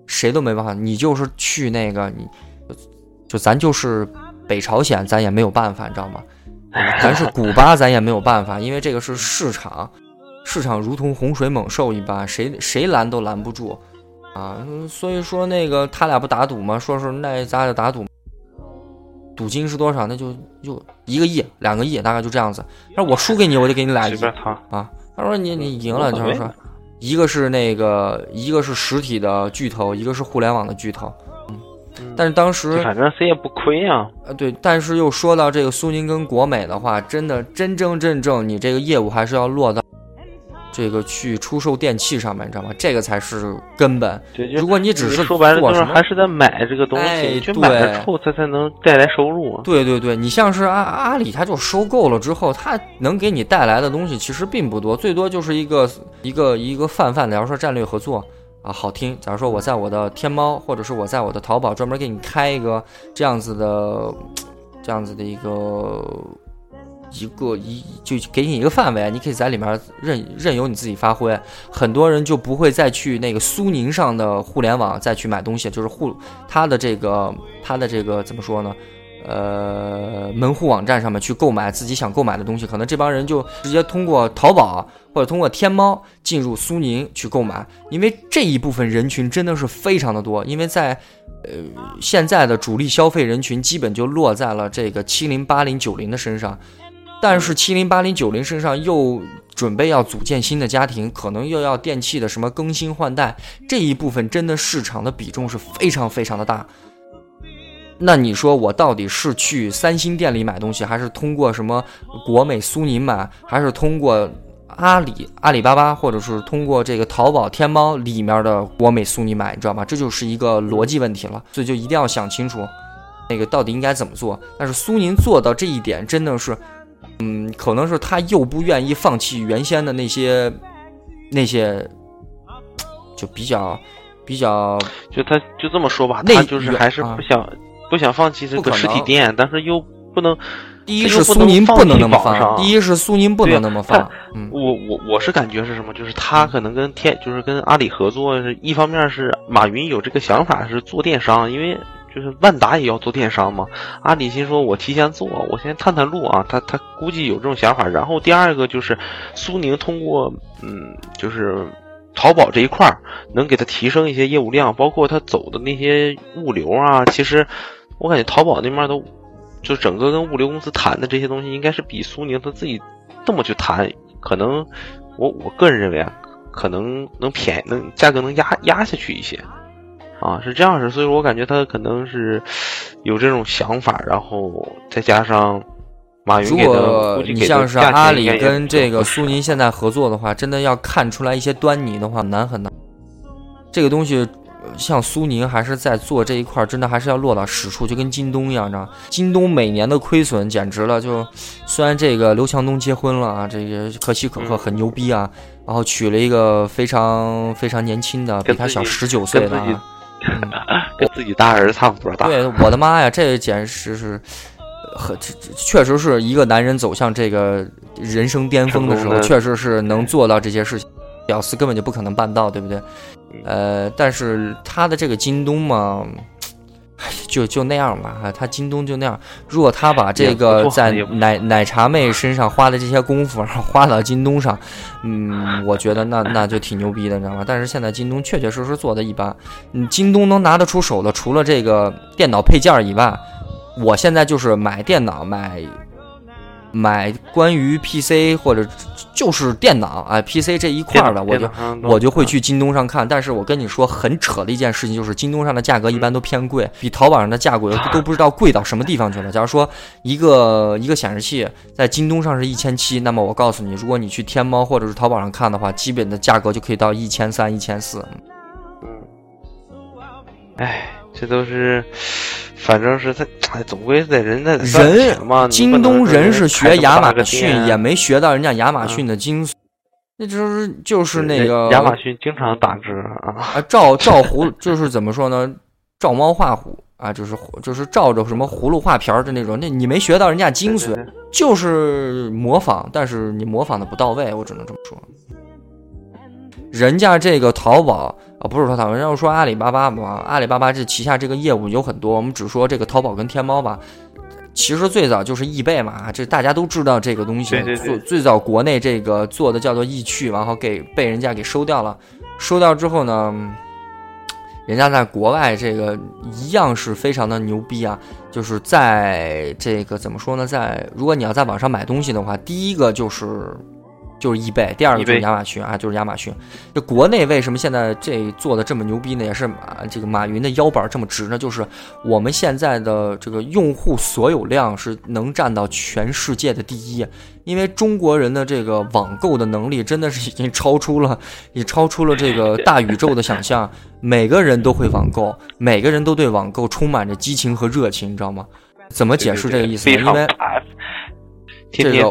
谁都没办法。你就是去那个你。就咱就是北朝鲜，咱也没有办法，你知道吗？咱是古巴，咱也没有办法，因为这个是市场，市场如同洪水猛兽一般，谁谁拦都拦不住啊！所以说那个他俩不打赌吗？说是那咱俩打赌，赌金是多少？那就就一个亿、两个亿，大概就这样子。他说我输给你，我就给你俩亿啊！他说你你赢了，就是说一个是那个一个是实体的巨头，一个是互联网的巨头。但是当时反正谁也不亏啊。呃，对，但是又说到这个苏宁跟国美的话，真的真真正正你这个业务还是要落到这个去出售电器上面，你知道吗？这个才是根本。如果你只是说白了，就是还是在买这个东西，去买了之后，它才能带来收入。对对对，你像是阿阿里，它就收购了之后，它能给你带来的东西其实并不多，最多就是一个一个一个泛泛的，要说战略合作啊，好听。假如说我在我的天猫，或者是我在我的淘宝专门给你开一个这样子的，这样子的一个。一个一就给你一个范围，你可以在里面任任由你自己发挥。很多人就不会再去那个苏宁上的互联网再去买东西，就是互他的这个他的这个怎么说呢？呃，门户网站上面去购买自己想购买的东西，可能这帮人就直接通过淘宝或者通过天猫进入苏宁去购买，因为这一部分人群真的是非常的多，因为在呃现在的主力消费人群基本就落在了这个七零八零九零的身上。但是七零八零九零身上又准备要组建新的家庭，可能又要电器的什么更新换代，这一部分真的市场的比重是非常非常的大。那你说我到底是去三星店里买东西，还是通过什么国美、苏宁买，还是通过阿里、阿里巴巴，或者是通过这个淘宝、天猫里面的国美、苏宁买，你知道吗？这就是一个逻辑问题了，所以就一定要想清楚，那个到底应该怎么做。但是苏宁做到这一点，真的是。嗯，可能是他又不愿意放弃原先的那些，那些，就比较比较，就他就这么说吧，他就是还是不想不想放弃这个实体店，但是又不能。第一是苏宁不能那么放，第一是苏宁不能那么放。我我我是感觉是什么？就是他可能跟天，就是跟阿里合作，是一方面是马云有这个想法是做电商，因为。就是万达也要做电商嘛？阿里心说：“我提前做，我先探探路啊。”他他估计有这种想法。然后第二个就是苏宁通过嗯，就是淘宝这一块儿能给他提升一些业务量，包括他走的那些物流啊。其实我感觉淘宝那面都就整个跟物流公司谈的这些东西，应该是比苏宁他自己这么去谈，可能我我个人认为啊，可能能便宜，能价格能压压下去一些。啊，是这样式，所以我感觉他可能是有这种想法，然后再加上马云如果你像是阿里跟这个苏宁现在合作的话，真的要看出来一些端倪的话，难很难。这个东西像苏宁还是在做这一块，真的还是要落到实处，就跟京东一样，知道京东每年的亏损简直了，就虽然这个刘强东结婚了啊，这个可喜可贺，很牛逼啊，然后娶了一个非常非常年轻的，比他小十九岁的。[LAUGHS] 跟自己大儿子差不多大。对，我的妈呀，这简直是，很确实是一个男人走向这个人生巅峰的时候，确实是能做到这些事情。屌丝根本就不可能办到，对不对？呃，但是他的这个京东嘛。就就那样吧，他京东就那样。如果他把这个在奶奶茶妹身上花的这些功夫，然后花到京东上，嗯，我觉得那那就挺牛逼的，你知道吗？但是现在京东确确实实做的一般。嗯，京东能拿得出手的，除了这个电脑配件以外，我现在就是买电脑买。买关于 PC 或者就是电脑啊 PC 这一块的，我就我就会去京东上看。但是我跟你说很扯的一件事情，就是京东上的价格一般都偏贵，比淘宝上的价格都不知道贵到什么地方去了。假如说一个一个显示器在京东上是一千七，那么我告诉你，如果你去天猫或者是淘宝上看的话，基本的价格就可以到一千三、一千四。嗯，哎，这都是。反正是他，哎，总归在人家人嘛。京东人是学亚马逊，也没学到人家亚马逊的精髓。那就是就是那个亚马逊经常打折啊，照照葫就是怎么说呢？照猫画虎啊，就是就是照着什么葫芦画瓢的那种。那你没学到人家精髓，就是模仿，但是你模仿的不到位，我只能这么说。人家这个淘宝。啊，不是说他们要说阿里巴巴嘛？阿里巴巴这旗下这个业务有很多，我们只说这个淘宝跟天猫吧。其实最早就是易贝嘛，这大家都知道这个东西。最最早国内这个做的叫做易趣，然后给被人家给收掉了。收掉之后呢，人家在国外这个一样是非常的牛逼啊。就是在这个怎么说呢？在如果你要在网上买东西的话，第一个就是就是易贝，第二个就是亚马逊啊，就是亚马逊。这国内为什么现在这做的这么牛逼呢？也是马这个马云的腰板这么直呢？就是我们现在的这个用户所有量是能占到全世界的第一，因为中国人的这个网购的能力真的是已经超出了，也超出了这个大宇宙的想象。每个人都会网购，每个人都对网购充满着激情和热情，你知道吗？怎么解释这个意思呢？因为这个，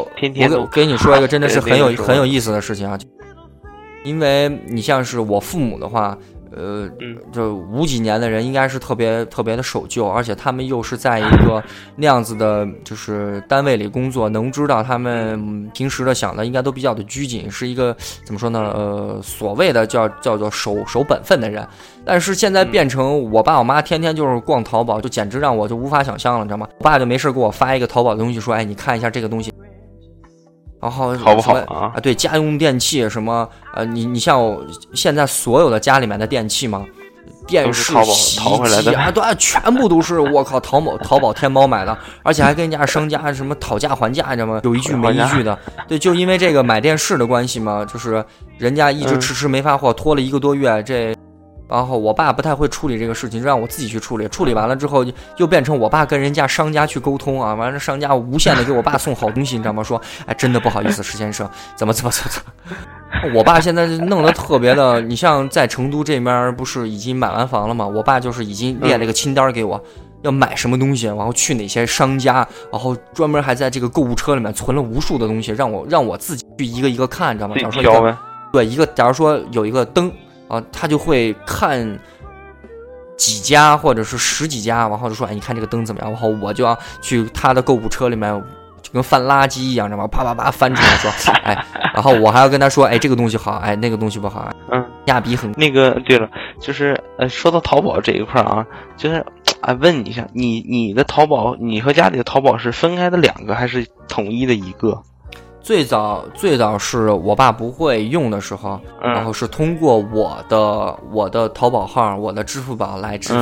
我给你说一个真的是 [LAUGHS] 很有很有意思的事情啊，因为你像是我父母的话，呃，就五几年的人应该是特别特别的守旧，而且他们又是在一个那样子的，就是单位里工作，能知道他们平时的想的应该都比较的拘谨，是一个怎么说呢？呃，所谓的叫叫做守守本分的人。但是现在变成我爸我妈天天就是逛淘宝，就简直让我就无法想象了，你知道吗？我爸就没事给我发一个淘宝的东西，说：“哎，你看一下这个东西。”然后好不好啊？对，家用电器什么呃，你你像我现在所有的家里面的电器嘛，电视、洗衣机啊，都全部都是 [LAUGHS] 我靠淘宝、淘宝、天猫买的，而且还跟人家商家什么讨价还价，你知道吗？有一句没一句的。对，就因为这个买电视的关系嘛，就是人家一直迟迟没发货，拖了一个多月这。然后我爸不太会处理这个事情，就让我自己去处理。处理完了之后，又变成我爸跟人家商家去沟通啊。完了，商家无限的给我爸送好东西，你知道吗？说，哎，真的不好意思，石先生，怎么怎么怎么怎么。[LAUGHS] 我爸现在弄得特别的，你像在成都这边不是已经买完房了吗？我爸就是已经列了一个清单给我，要买什么东西，然后去哪些商家，然后专门还在这个购物车里面存了无数的东西，让我让我自己去一个一个看，你知道吗？假如说一个，对，一个，假如说有一个灯。啊，他就会看几家或者是十几家，然后就说：“哎，你看这个灯怎么样？”然后我就要去他的购物车里面，就跟翻垃圾一样，知道吗？啪啪啪翻出来，说：“哎。”然后我还要跟他说：“哎，这个东西好，哎，那个东西不好。”嗯，亚比很那个。对了，就是呃，说到淘宝这一块啊，就是哎，问你一下，你你的淘宝，你和家里的淘宝是分开的两个，还是统一的一个？最早最早是我爸不会用的时候，然后是通过我的我的淘宝号、我的支付宝来支付，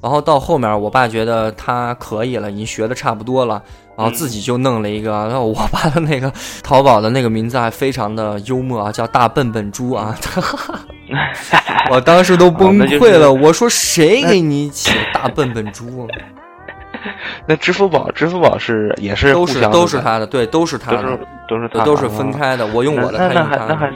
然后到后面我爸觉得他可以了，已经学的差不多了，然后自己就弄了一个。然后我爸的那个淘宝的那个名字还非常的幽默啊，叫大笨笨猪啊，[LAUGHS] 我当时都 [LAUGHS] 崩溃了，我说谁给你起大笨笨猪？[LAUGHS] 那支付宝，支付宝是也是都是都是他的，对，都是他的，都是都是都是分开的。我用我的，那那还那还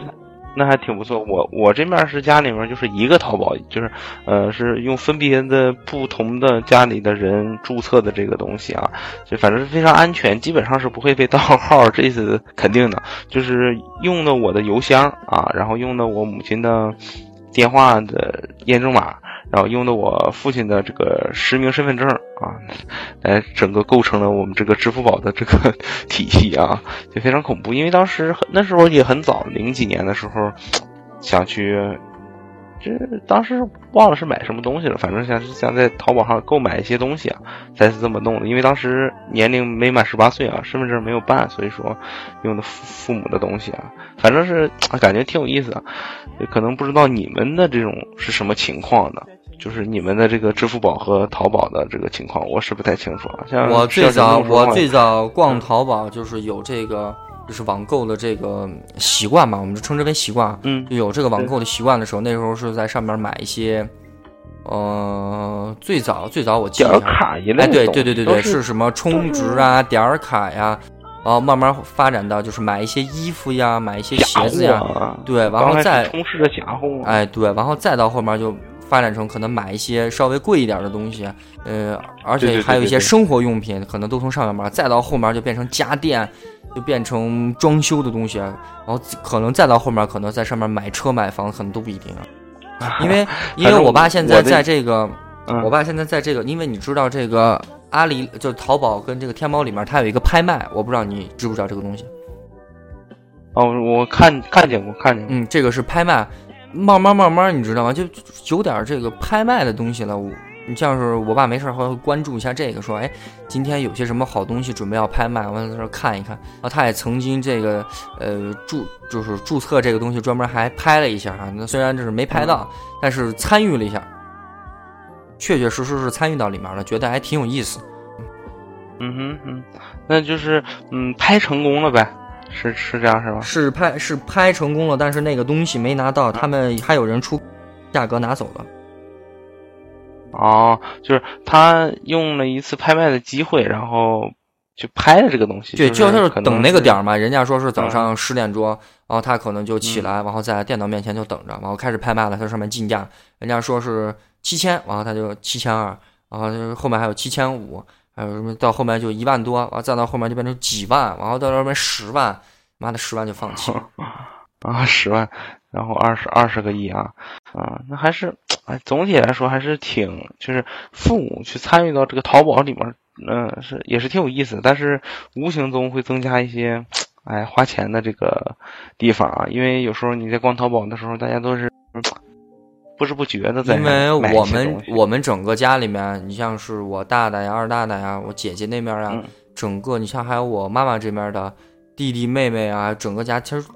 那还挺不错。我我这面是家里面就是一个淘宝，就是呃是用分别的不同的家里的人注册的这个东西啊，就反正是非常安全，基本上是不会被盗号，这次肯定的。就是用的我的邮箱啊，然后用的我母亲的电话的验证码。然后用的我父亲的这个实名身份证啊，来整个构成了我们这个支付宝的这个 [LAUGHS] 体系啊，就非常恐怖。因为当时那时候也很早，零几年的时候，想去。这当时忘了是买什么东西了，反正想想在淘宝上购买一些东西啊，才是这么弄的。因为当时年龄没满十八岁啊，身份证没有办，所以说用的父父母的东西啊，反正是 [TSK] 感觉挺有意思的。可能不知道你们的这种是什么情况的，就是你们的这个支付宝和淘宝的这个情况，我是不太清楚啊。像我最早我最早逛淘宝就是有这个。就是网购的这个习惯嘛，我们就称之为习惯。嗯，有这个网购的习惯的时候，那时候是在上面买一些，呃，最早最早我记得卡一类，哎，对对对对对，是什么充值啊、点儿卡呀，然后慢慢发展到就是买一些衣服呀、买一些鞋子呀，对，然后再充斥着假货，哎，对，然后再到后面就发展成可能买一些稍微贵一点的东西，呃，而且还有一些生活用品，可能都从上面买，再到后面就变成家电。就变成装修的东西，然后可能再到后面，可能在上面买车买房，可能都不一定。因为 [LAUGHS] 因为我爸现在在这个，我爸现在在这个，因为你知道这个阿里就淘宝跟这个天猫里面，它有一个拍卖，我不知道你知不知道这个东西。哦，我看看见过，看见过。嗯，这个是拍卖，慢慢慢慢，你知道吗？就有点这个拍卖的东西了。我。你像是我爸没事会关注一下这个，说哎，今天有些什么好东西准备要拍卖，完了在这看一看。啊，他也曾经这个呃注就是注册这个东西，专门还拍了一下啊。那虽然就是没拍到，但是参与了一下，确确实实是参与到里面了，觉得还挺有意思。嗯哼嗯，那就是嗯拍成功了呗。是是这样是吧？是拍是拍成功了，但是那个东西没拿到，他们还有人出价格拿走了。哦，就是他用了一次拍卖的机会，然后去拍了这个东西。对，就是等那个点儿嘛。人家说是早上十点钟，然后他可能就起来，然后在电脑面前就等着，然后开始拍卖了。他上面竞价，人家说是七千，然后他就七千二，然后后面还有七千五，还有什么到后面就一万多，完再到后面就变成几万，然后到后面十万，妈的十万就放弃了 [LAUGHS] 啊，十万。然后二十二十个亿啊，啊，那还是哎，总体来说还是挺，就是父母去参与到这个淘宝里面，嗯，是也是挺有意思，但是无形中会增加一些哎花钱的这个地方啊，因为有时候你在逛淘宝的时候，大家都是不知不觉的在因为我们我们整个家里面，你像是我大大呀、二大大呀、我姐姐那边呀，整个你像还有我妈妈这边的弟弟妹妹啊，整个家其实。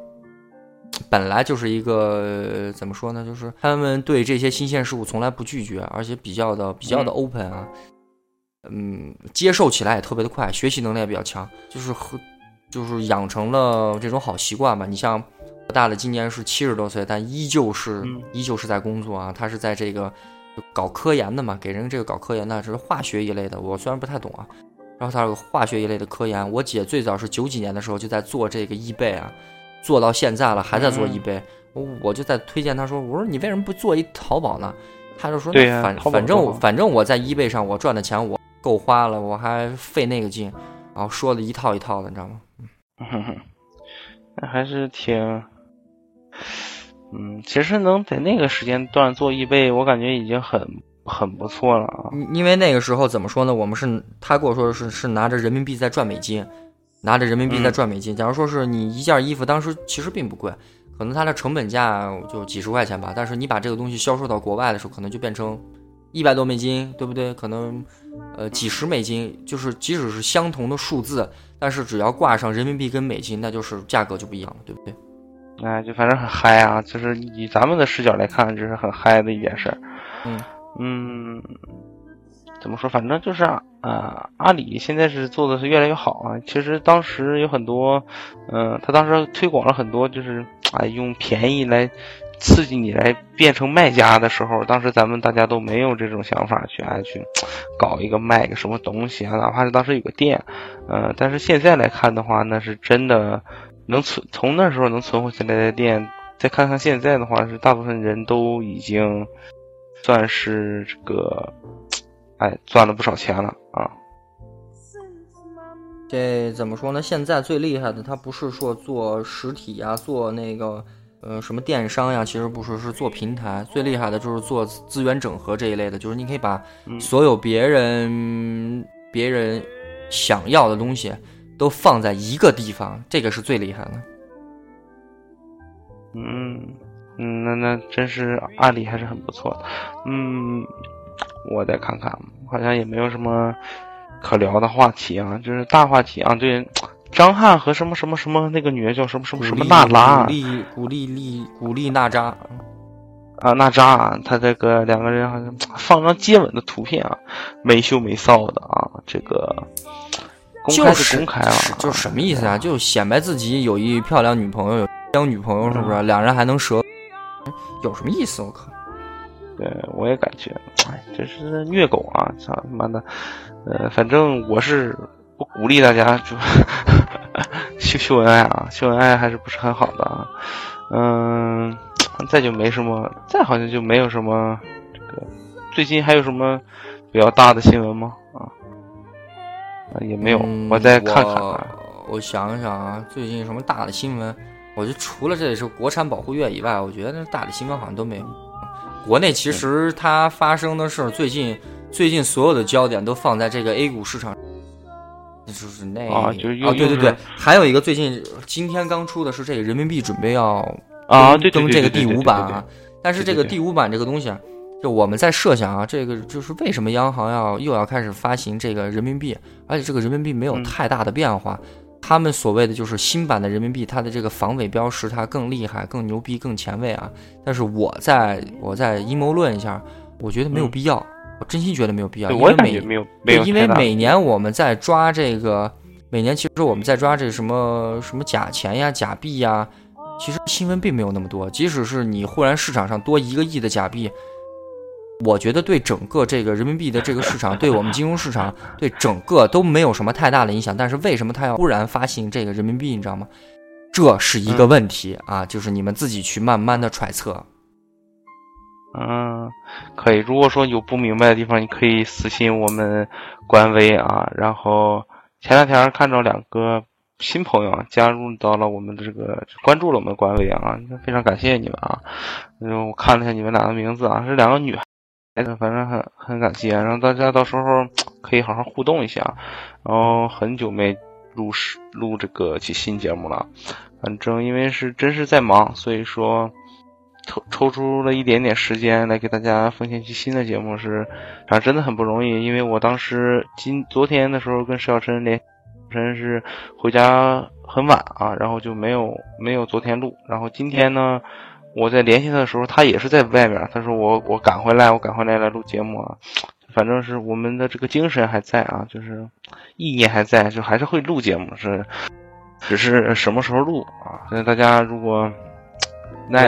本来就是一个怎么说呢？就是他们对这些新鲜事物从来不拒绝，而且比较的比较的 open 啊，嗯，接受起来也特别的快，学习能力也比较强，就是和就是养成了这种好习惯吧。你像我大的今年是七十多岁，但依旧是依旧是在工作啊。他是在这个搞科研的嘛，给人这个搞科研的，这是化学一类的。我虽然不太懂啊，然后他有化学一类的科研。我姐最早是九几年的时候就在做这个易贝啊。做到现在了，还在做易贝，我就在推荐他说：“我说你为什么不做一淘宝呢？”他就说：“反反正反正我在易贝上我赚的钱我够花了，我还费那个劲。”然后说的一套一套的，你知道吗？[LAUGHS] 那还是挺……嗯，其实能在那个时间段做易贝，我感觉已经很很不错了啊。因为那个时候怎么说呢？我们是他跟我说的是是拿着人民币在赚美金。拿着人民币在赚美金。假如说是你一件衣服，当时其实并不贵，可能它的成本价就几十块钱吧。但是你把这个东西销售到国外的时候，可能就变成一百多美金，对不对？可能呃几十美金，就是即使是相同的数字，但是只要挂上人民币跟美金，那就是价格就不一样了，对不对？哎，就反正很嗨啊！就是以咱们的视角来看，这是很嗨的一件事儿。嗯嗯。怎么说？反正就是啊，阿里现在是做的是越来越好啊。其实当时有很多，嗯，他当时推广了很多，就是啊，用便宜来刺激你来变成卖家的时候，当时咱们大家都没有这种想法去啊去搞一个卖个什么东西啊，哪怕是当时有个店，嗯，但是现在来看的话，那是真的能存从那时候能存活下来的店，再看看现在的话，是大部分人都已经算是这个。哎，赚了不少钱了啊！这怎么说呢？现在最厉害的，他不是说做实体呀，做那个呃什么电商呀，其实不是，是做平台。最厉害的就是做资源整合这一类的，就是你可以把所有别人别人想要的东西都放在一个地方，这个是最厉害的。嗯嗯，那那真是案例还是很不错的，嗯。我再看看，好像也没有什么可聊的话题啊，就是大话题啊。对，张翰和什么什么什么那个女的叫什么什么什么娜拉，古丽古丽丽古丽娜扎啊，娜扎，他这个两个人好像放张接吻的图片啊，没羞没臊的啊，这个公开是公开了，就是什么意思啊？就显摆自己有一漂亮女朋友，有有女朋友是不是？两人还能舌，有什么意思？我靠！对，我也感觉，哎，这是虐狗啊！操他妈的，呃，反正我是不鼓励大家就秀 [LAUGHS] 秀恩爱啊，秀恩爱还是不是很好的啊。嗯，再就没什么，再好像就没有什么这个。最近还有什么比较大的新闻吗？啊，也没有，我再看看。我想想啊，最近什么大的新闻？我觉得除了这里是国产保护月以外，我觉得那大的新闻好像都没有。国内其实它发生的事儿，最近最近所有的焦点都放在这个 A 股市场，就是那啊，就是哦，对对对，还有一个最近今天刚出的是这个人民币准备要啊对登这个第五版啊，但是这个第五版这个东西啊，就我们在设想啊，这个就是为什么央行要又要开始发行这个人民币，而且这个人民币没有太大的变化。他们所谓的就是新版的人民币，它的这个防伪标识它更厉害、更牛逼、更前卫啊！但是我在我在阴谋论一下，我觉得没有必要，我真心觉得没有必要。我也感觉没有，没有。因为每年我们在抓这个，每年其实我们在抓这什么什么假钱呀、假币呀，其实新闻并没有那么多。即使是你忽然市场上多一个亿的假币，我觉得对整个这个人民币的这个市场，对我们金融市场，对整个都没有什么太大的影响。但是为什么他要突然发行这个人民币？你知道吗？这是一个问题啊，就是你们自己去慢慢的揣测。嗯，可以。如果说有不明白的地方，你可以私信我们官微啊。然后前两天看着两个新朋友加入到了我们的这个关注了我们官微啊，非常感谢你们啊。嗯，我看了一下你们俩的名字啊，是两个女孩子，反正很很感谢。然后大家到时候可以好好互动一下。然后很久没录录这个期新节目了，反正因为是真是在忙，所以说。抽抽出了一点点时间来给大家奉献期新的节目是，反正真的很不容易。因为我当时今昨天的时候跟石小琛连，真是回家很晚啊，然后就没有没有昨天录。然后今天呢，我在联系他的时候，他也是在外面。他说我我赶回来，我赶回来来录节目啊。反正是我们的这个精神还在啊，就是意念还在，就还是会录节目，是只是什么时候录啊？所以大家如果。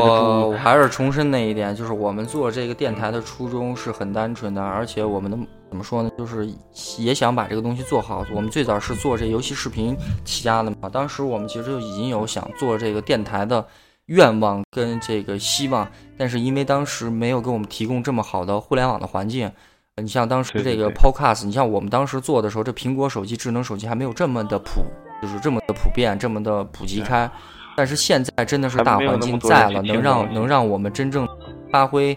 我我还是重申那一点，就是我们做这个电台的初衷是很单纯的，而且我们的怎么说呢，就是也想把这个东西做好。我们最早是做这游戏视频起家的嘛，当时我们其实就已经有想做这个电台的愿望跟这个希望，但是因为当时没有给我们提供这么好的互联网的环境，你像当时这个 Podcast，你像我们当时做的时候，这苹果手机智能手机还没有这么的普，就是这么的普遍，这么的普及开。但是现在真的是大环境在了，能让能让我们真正发挥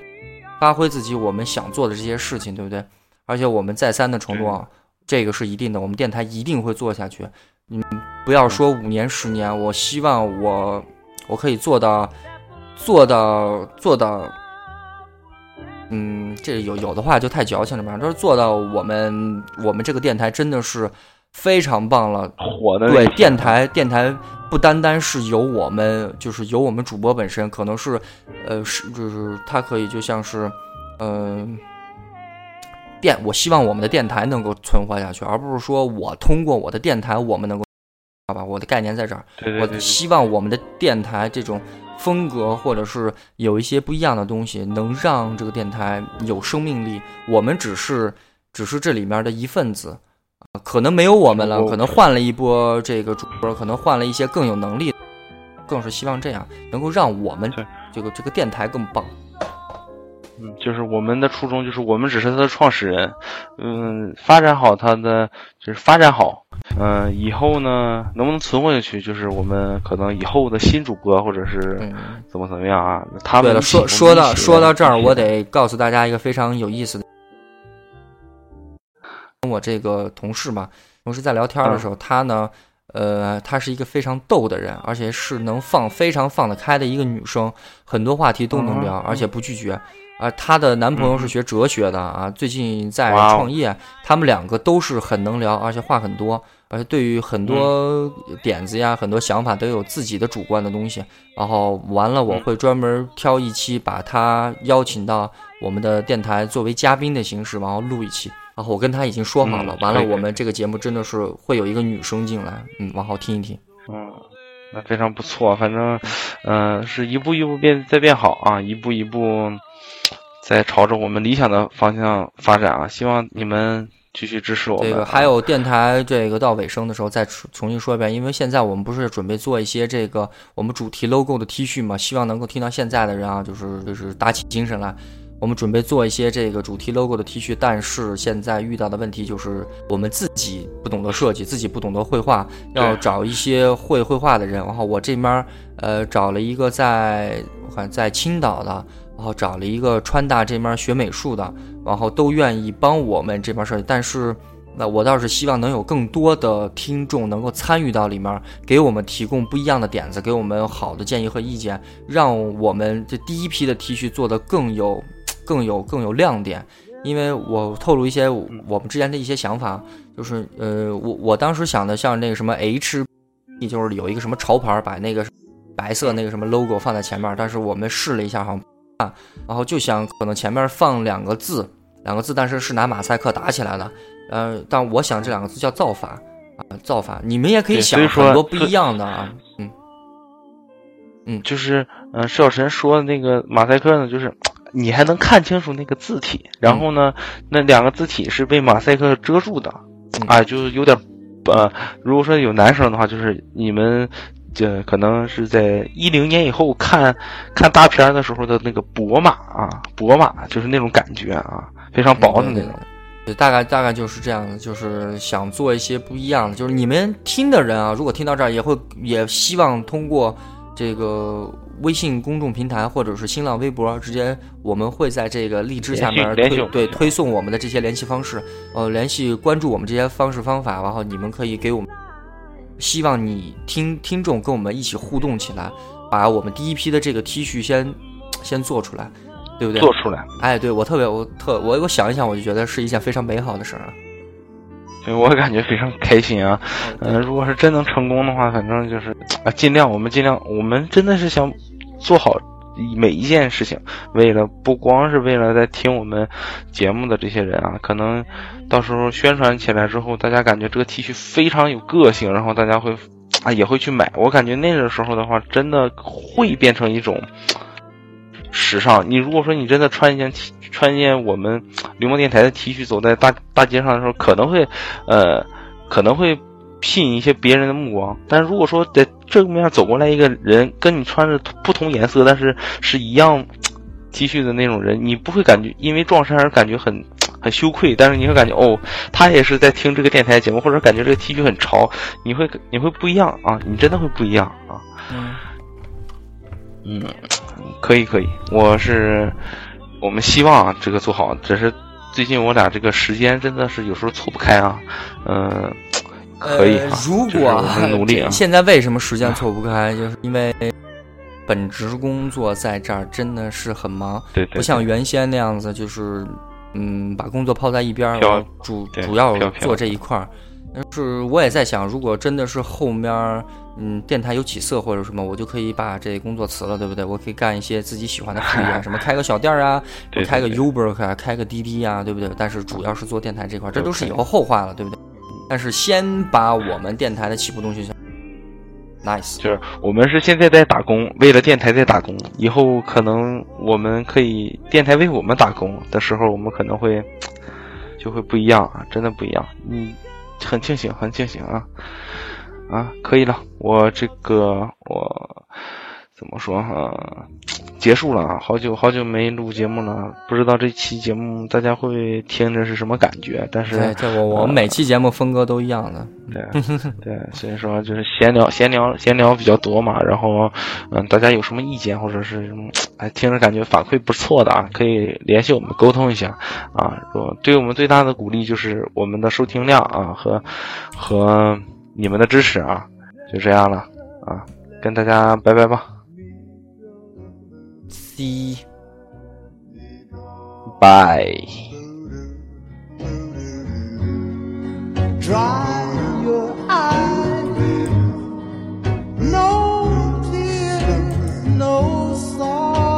发挥自己我们想做的这些事情，对不对？而且我们再三的承诺，这个是一定的，我们电台一定会做下去。嗯，不要说五年十年，我希望我我可以做到做到做到，嗯，这有有的话就太矫情了吧？就是做到我们我们这个电台真的是。非常棒了，火的对电台，电台不单单是由我们，就是由我们主播本身，可能是，呃，是就是它可以就像是，嗯，电，我希望我们的电台能够存活下去，而不是说我通过我的电台，我们能够，好吧，我的概念在这儿，我希望我们的电台这种风格或者是有一些不一样的东西，能让这个电台有生命力，我们只是只是这里面的一份子。可能没有我们了，可能换了一波这个主播，可能换了一些更有能力，更是希望这样能够让我们这个这个电台更棒。嗯，就是我们的初衷就是我们只是它的创始人，嗯，发展好它的就是发展好，嗯，以后呢能不能存活下去，就是我们可能以后的新主播或者是怎么怎么样啊？他们说说到说到这儿，我得告诉大家一个非常有意思的。跟我这个同事嘛，同事在聊天的时候，他呢，呃，她是一个非常逗的人，而且是能放非常放得开的一个女生，很多话题都能聊，而且不拒绝。啊，她的男朋友是学哲学的啊，最近在创业，他们两个都是很能聊，而且话很多，而且对于很多点子呀、很多想法都有自己的主观的东西。然后完了，我会专门挑一期把他邀请到我们的电台作为嘉宾的形式，然后录一期。然后我跟他已经说好了，完了我们这个节目真的是会有一个女生进来，嗯，往后听一听。嗯，那非常不错，反正，嗯，是一步一步变在变好啊，一步一步在朝着我们理想的方向发展啊！希望你们继续支持我们。这个还有电台这个到尾声的时候再重新说一遍，因为现在我们不是准备做一些这个我们主题 logo 的 T 恤嘛，希望能够听到现在的人啊，就是就是打起精神来。我们准备做一些这个主题 logo 的 T 恤，但是现在遇到的问题就是我们自己不懂得设计，自己不懂得绘画，要找一些会绘画的人。然后我这边呃找了一个在我看在青岛的，然后找了一个川大这边学美术的，然后都愿意帮我们这边设计。但是那我倒是希望能有更多的听众能够参与到里面，给我们提供不一样的点子，给我们好的建议和意见，让我们这第一批的 T 恤做的更有。更 [LAUGHS] 有更有亮点，因为我透露一些我们之前的一些想法，就是呃，我我当时想的像那个什么 H，就是有一个什么潮牌把那个白色那个什么 logo 放在前面，但是我们试了一下哈，啊，然后就想可能前面放两个字，两个字，但是是拿马赛克打起来的，呃，但我想这两个字叫造反，啊造反，你们也可以想很多不一样的啊。嗯。嗯，就是嗯，释小神说的那个马赛克呢，就是你还能看清楚那个字体，然后呢，那两个字体是被马赛克遮住的，啊，就是有点呃，如果说有男生的话，就是你们。这可能是在一零年以后看看大片的时候的那个薄马啊，薄马就是那种感觉啊，非常薄的那种。对，大概大概就是这样的，就是想做一些不一样的。就是你们听的人啊，如果听到这儿，也会也希望通过这个微信公众平台或者是新浪微博，直接我们会在这个荔枝下面推对推送我们的这些联系方式，呃，联系关注我们这些方式方法，然后你们可以给我们。希望你听听众跟我们一起互动起来，把我们第一批的这个 T 恤先 [TSK] 先做出来，对不对？做出来。哎，对我特别我特我我想一想，我就觉得是一件非常美好的事儿。对我感觉非常开心啊！嗯，如果是真能成功的话，反正就是啊，尽量我们尽量，我们真的是想做好。每一件事情，为了不光是为了在听我们节目的这些人啊，可能到时候宣传起来之后，大家感觉这个 T 恤非常有个性，然后大家会啊也会去买。我感觉那个时候的话，真的会变成一种时尚。你如果说你真的穿一件 T，穿一件我们流氓电台的 T 恤走在大大街上的时候，可能会呃可能会。吸引一些别人的目光，但是如果说在正面走过来一个人，跟你穿着不同颜色，但是是一样 T 恤的那种人，你不会感觉因为撞衫而感觉很 [LAUGHS] 很羞愧，但是你会感觉哦，他也是在听这个电台节目，或者感觉这个 T 恤很潮，你会你会不一样啊，你真的会不一样啊。嗯，可以可以，我是我们希望啊这个做好，只是最近我俩这个时间真的是有时候凑不开啊，嗯。可以，如果努力。现在为什么时间错不开？就是因为本职工作在这儿真的是很忙，对不像原先那样子，就是嗯，把工作抛在一边儿，主主要做这一块儿。但是我也在想，如果真的是后面嗯电台有起色或者什么，我就可以把这工作辞了，对不对？我可以干一些自己喜欢的事业，[LAUGHS] 什么开个小店啊，开个 Uber 啊，开个滴滴啊，对不对？但是主要是做电台这块，这都是以后后话了，对不对？但是先把我们电台的起步东西先，nice，就是我们是现在在打工，为了电台在打工。以后可能我们可以电台为我们打工的时候，我们可能会 [TSK] 就会不一样啊，真的不一样。嗯，很庆幸，很庆幸啊啊，可以了，我这个我。怎么说哈？结束了，好久好久没录节目了，不知道这期节目大家会听着是什么感觉？但是，对，我我们每期节目风格都一样的，对对，所以说就是闲聊闲聊闲聊比较多嘛。然后，嗯，大家有什么意见或者是什么，哎，听着感觉反馈不错的啊，可以联系我们沟通一下啊。说对我们最大的鼓励就是我们的收听量啊和和你们的支持啊，就这样了啊，跟大家拜拜吧。see. Bye. Dry your eyes. No tears, no sorrow.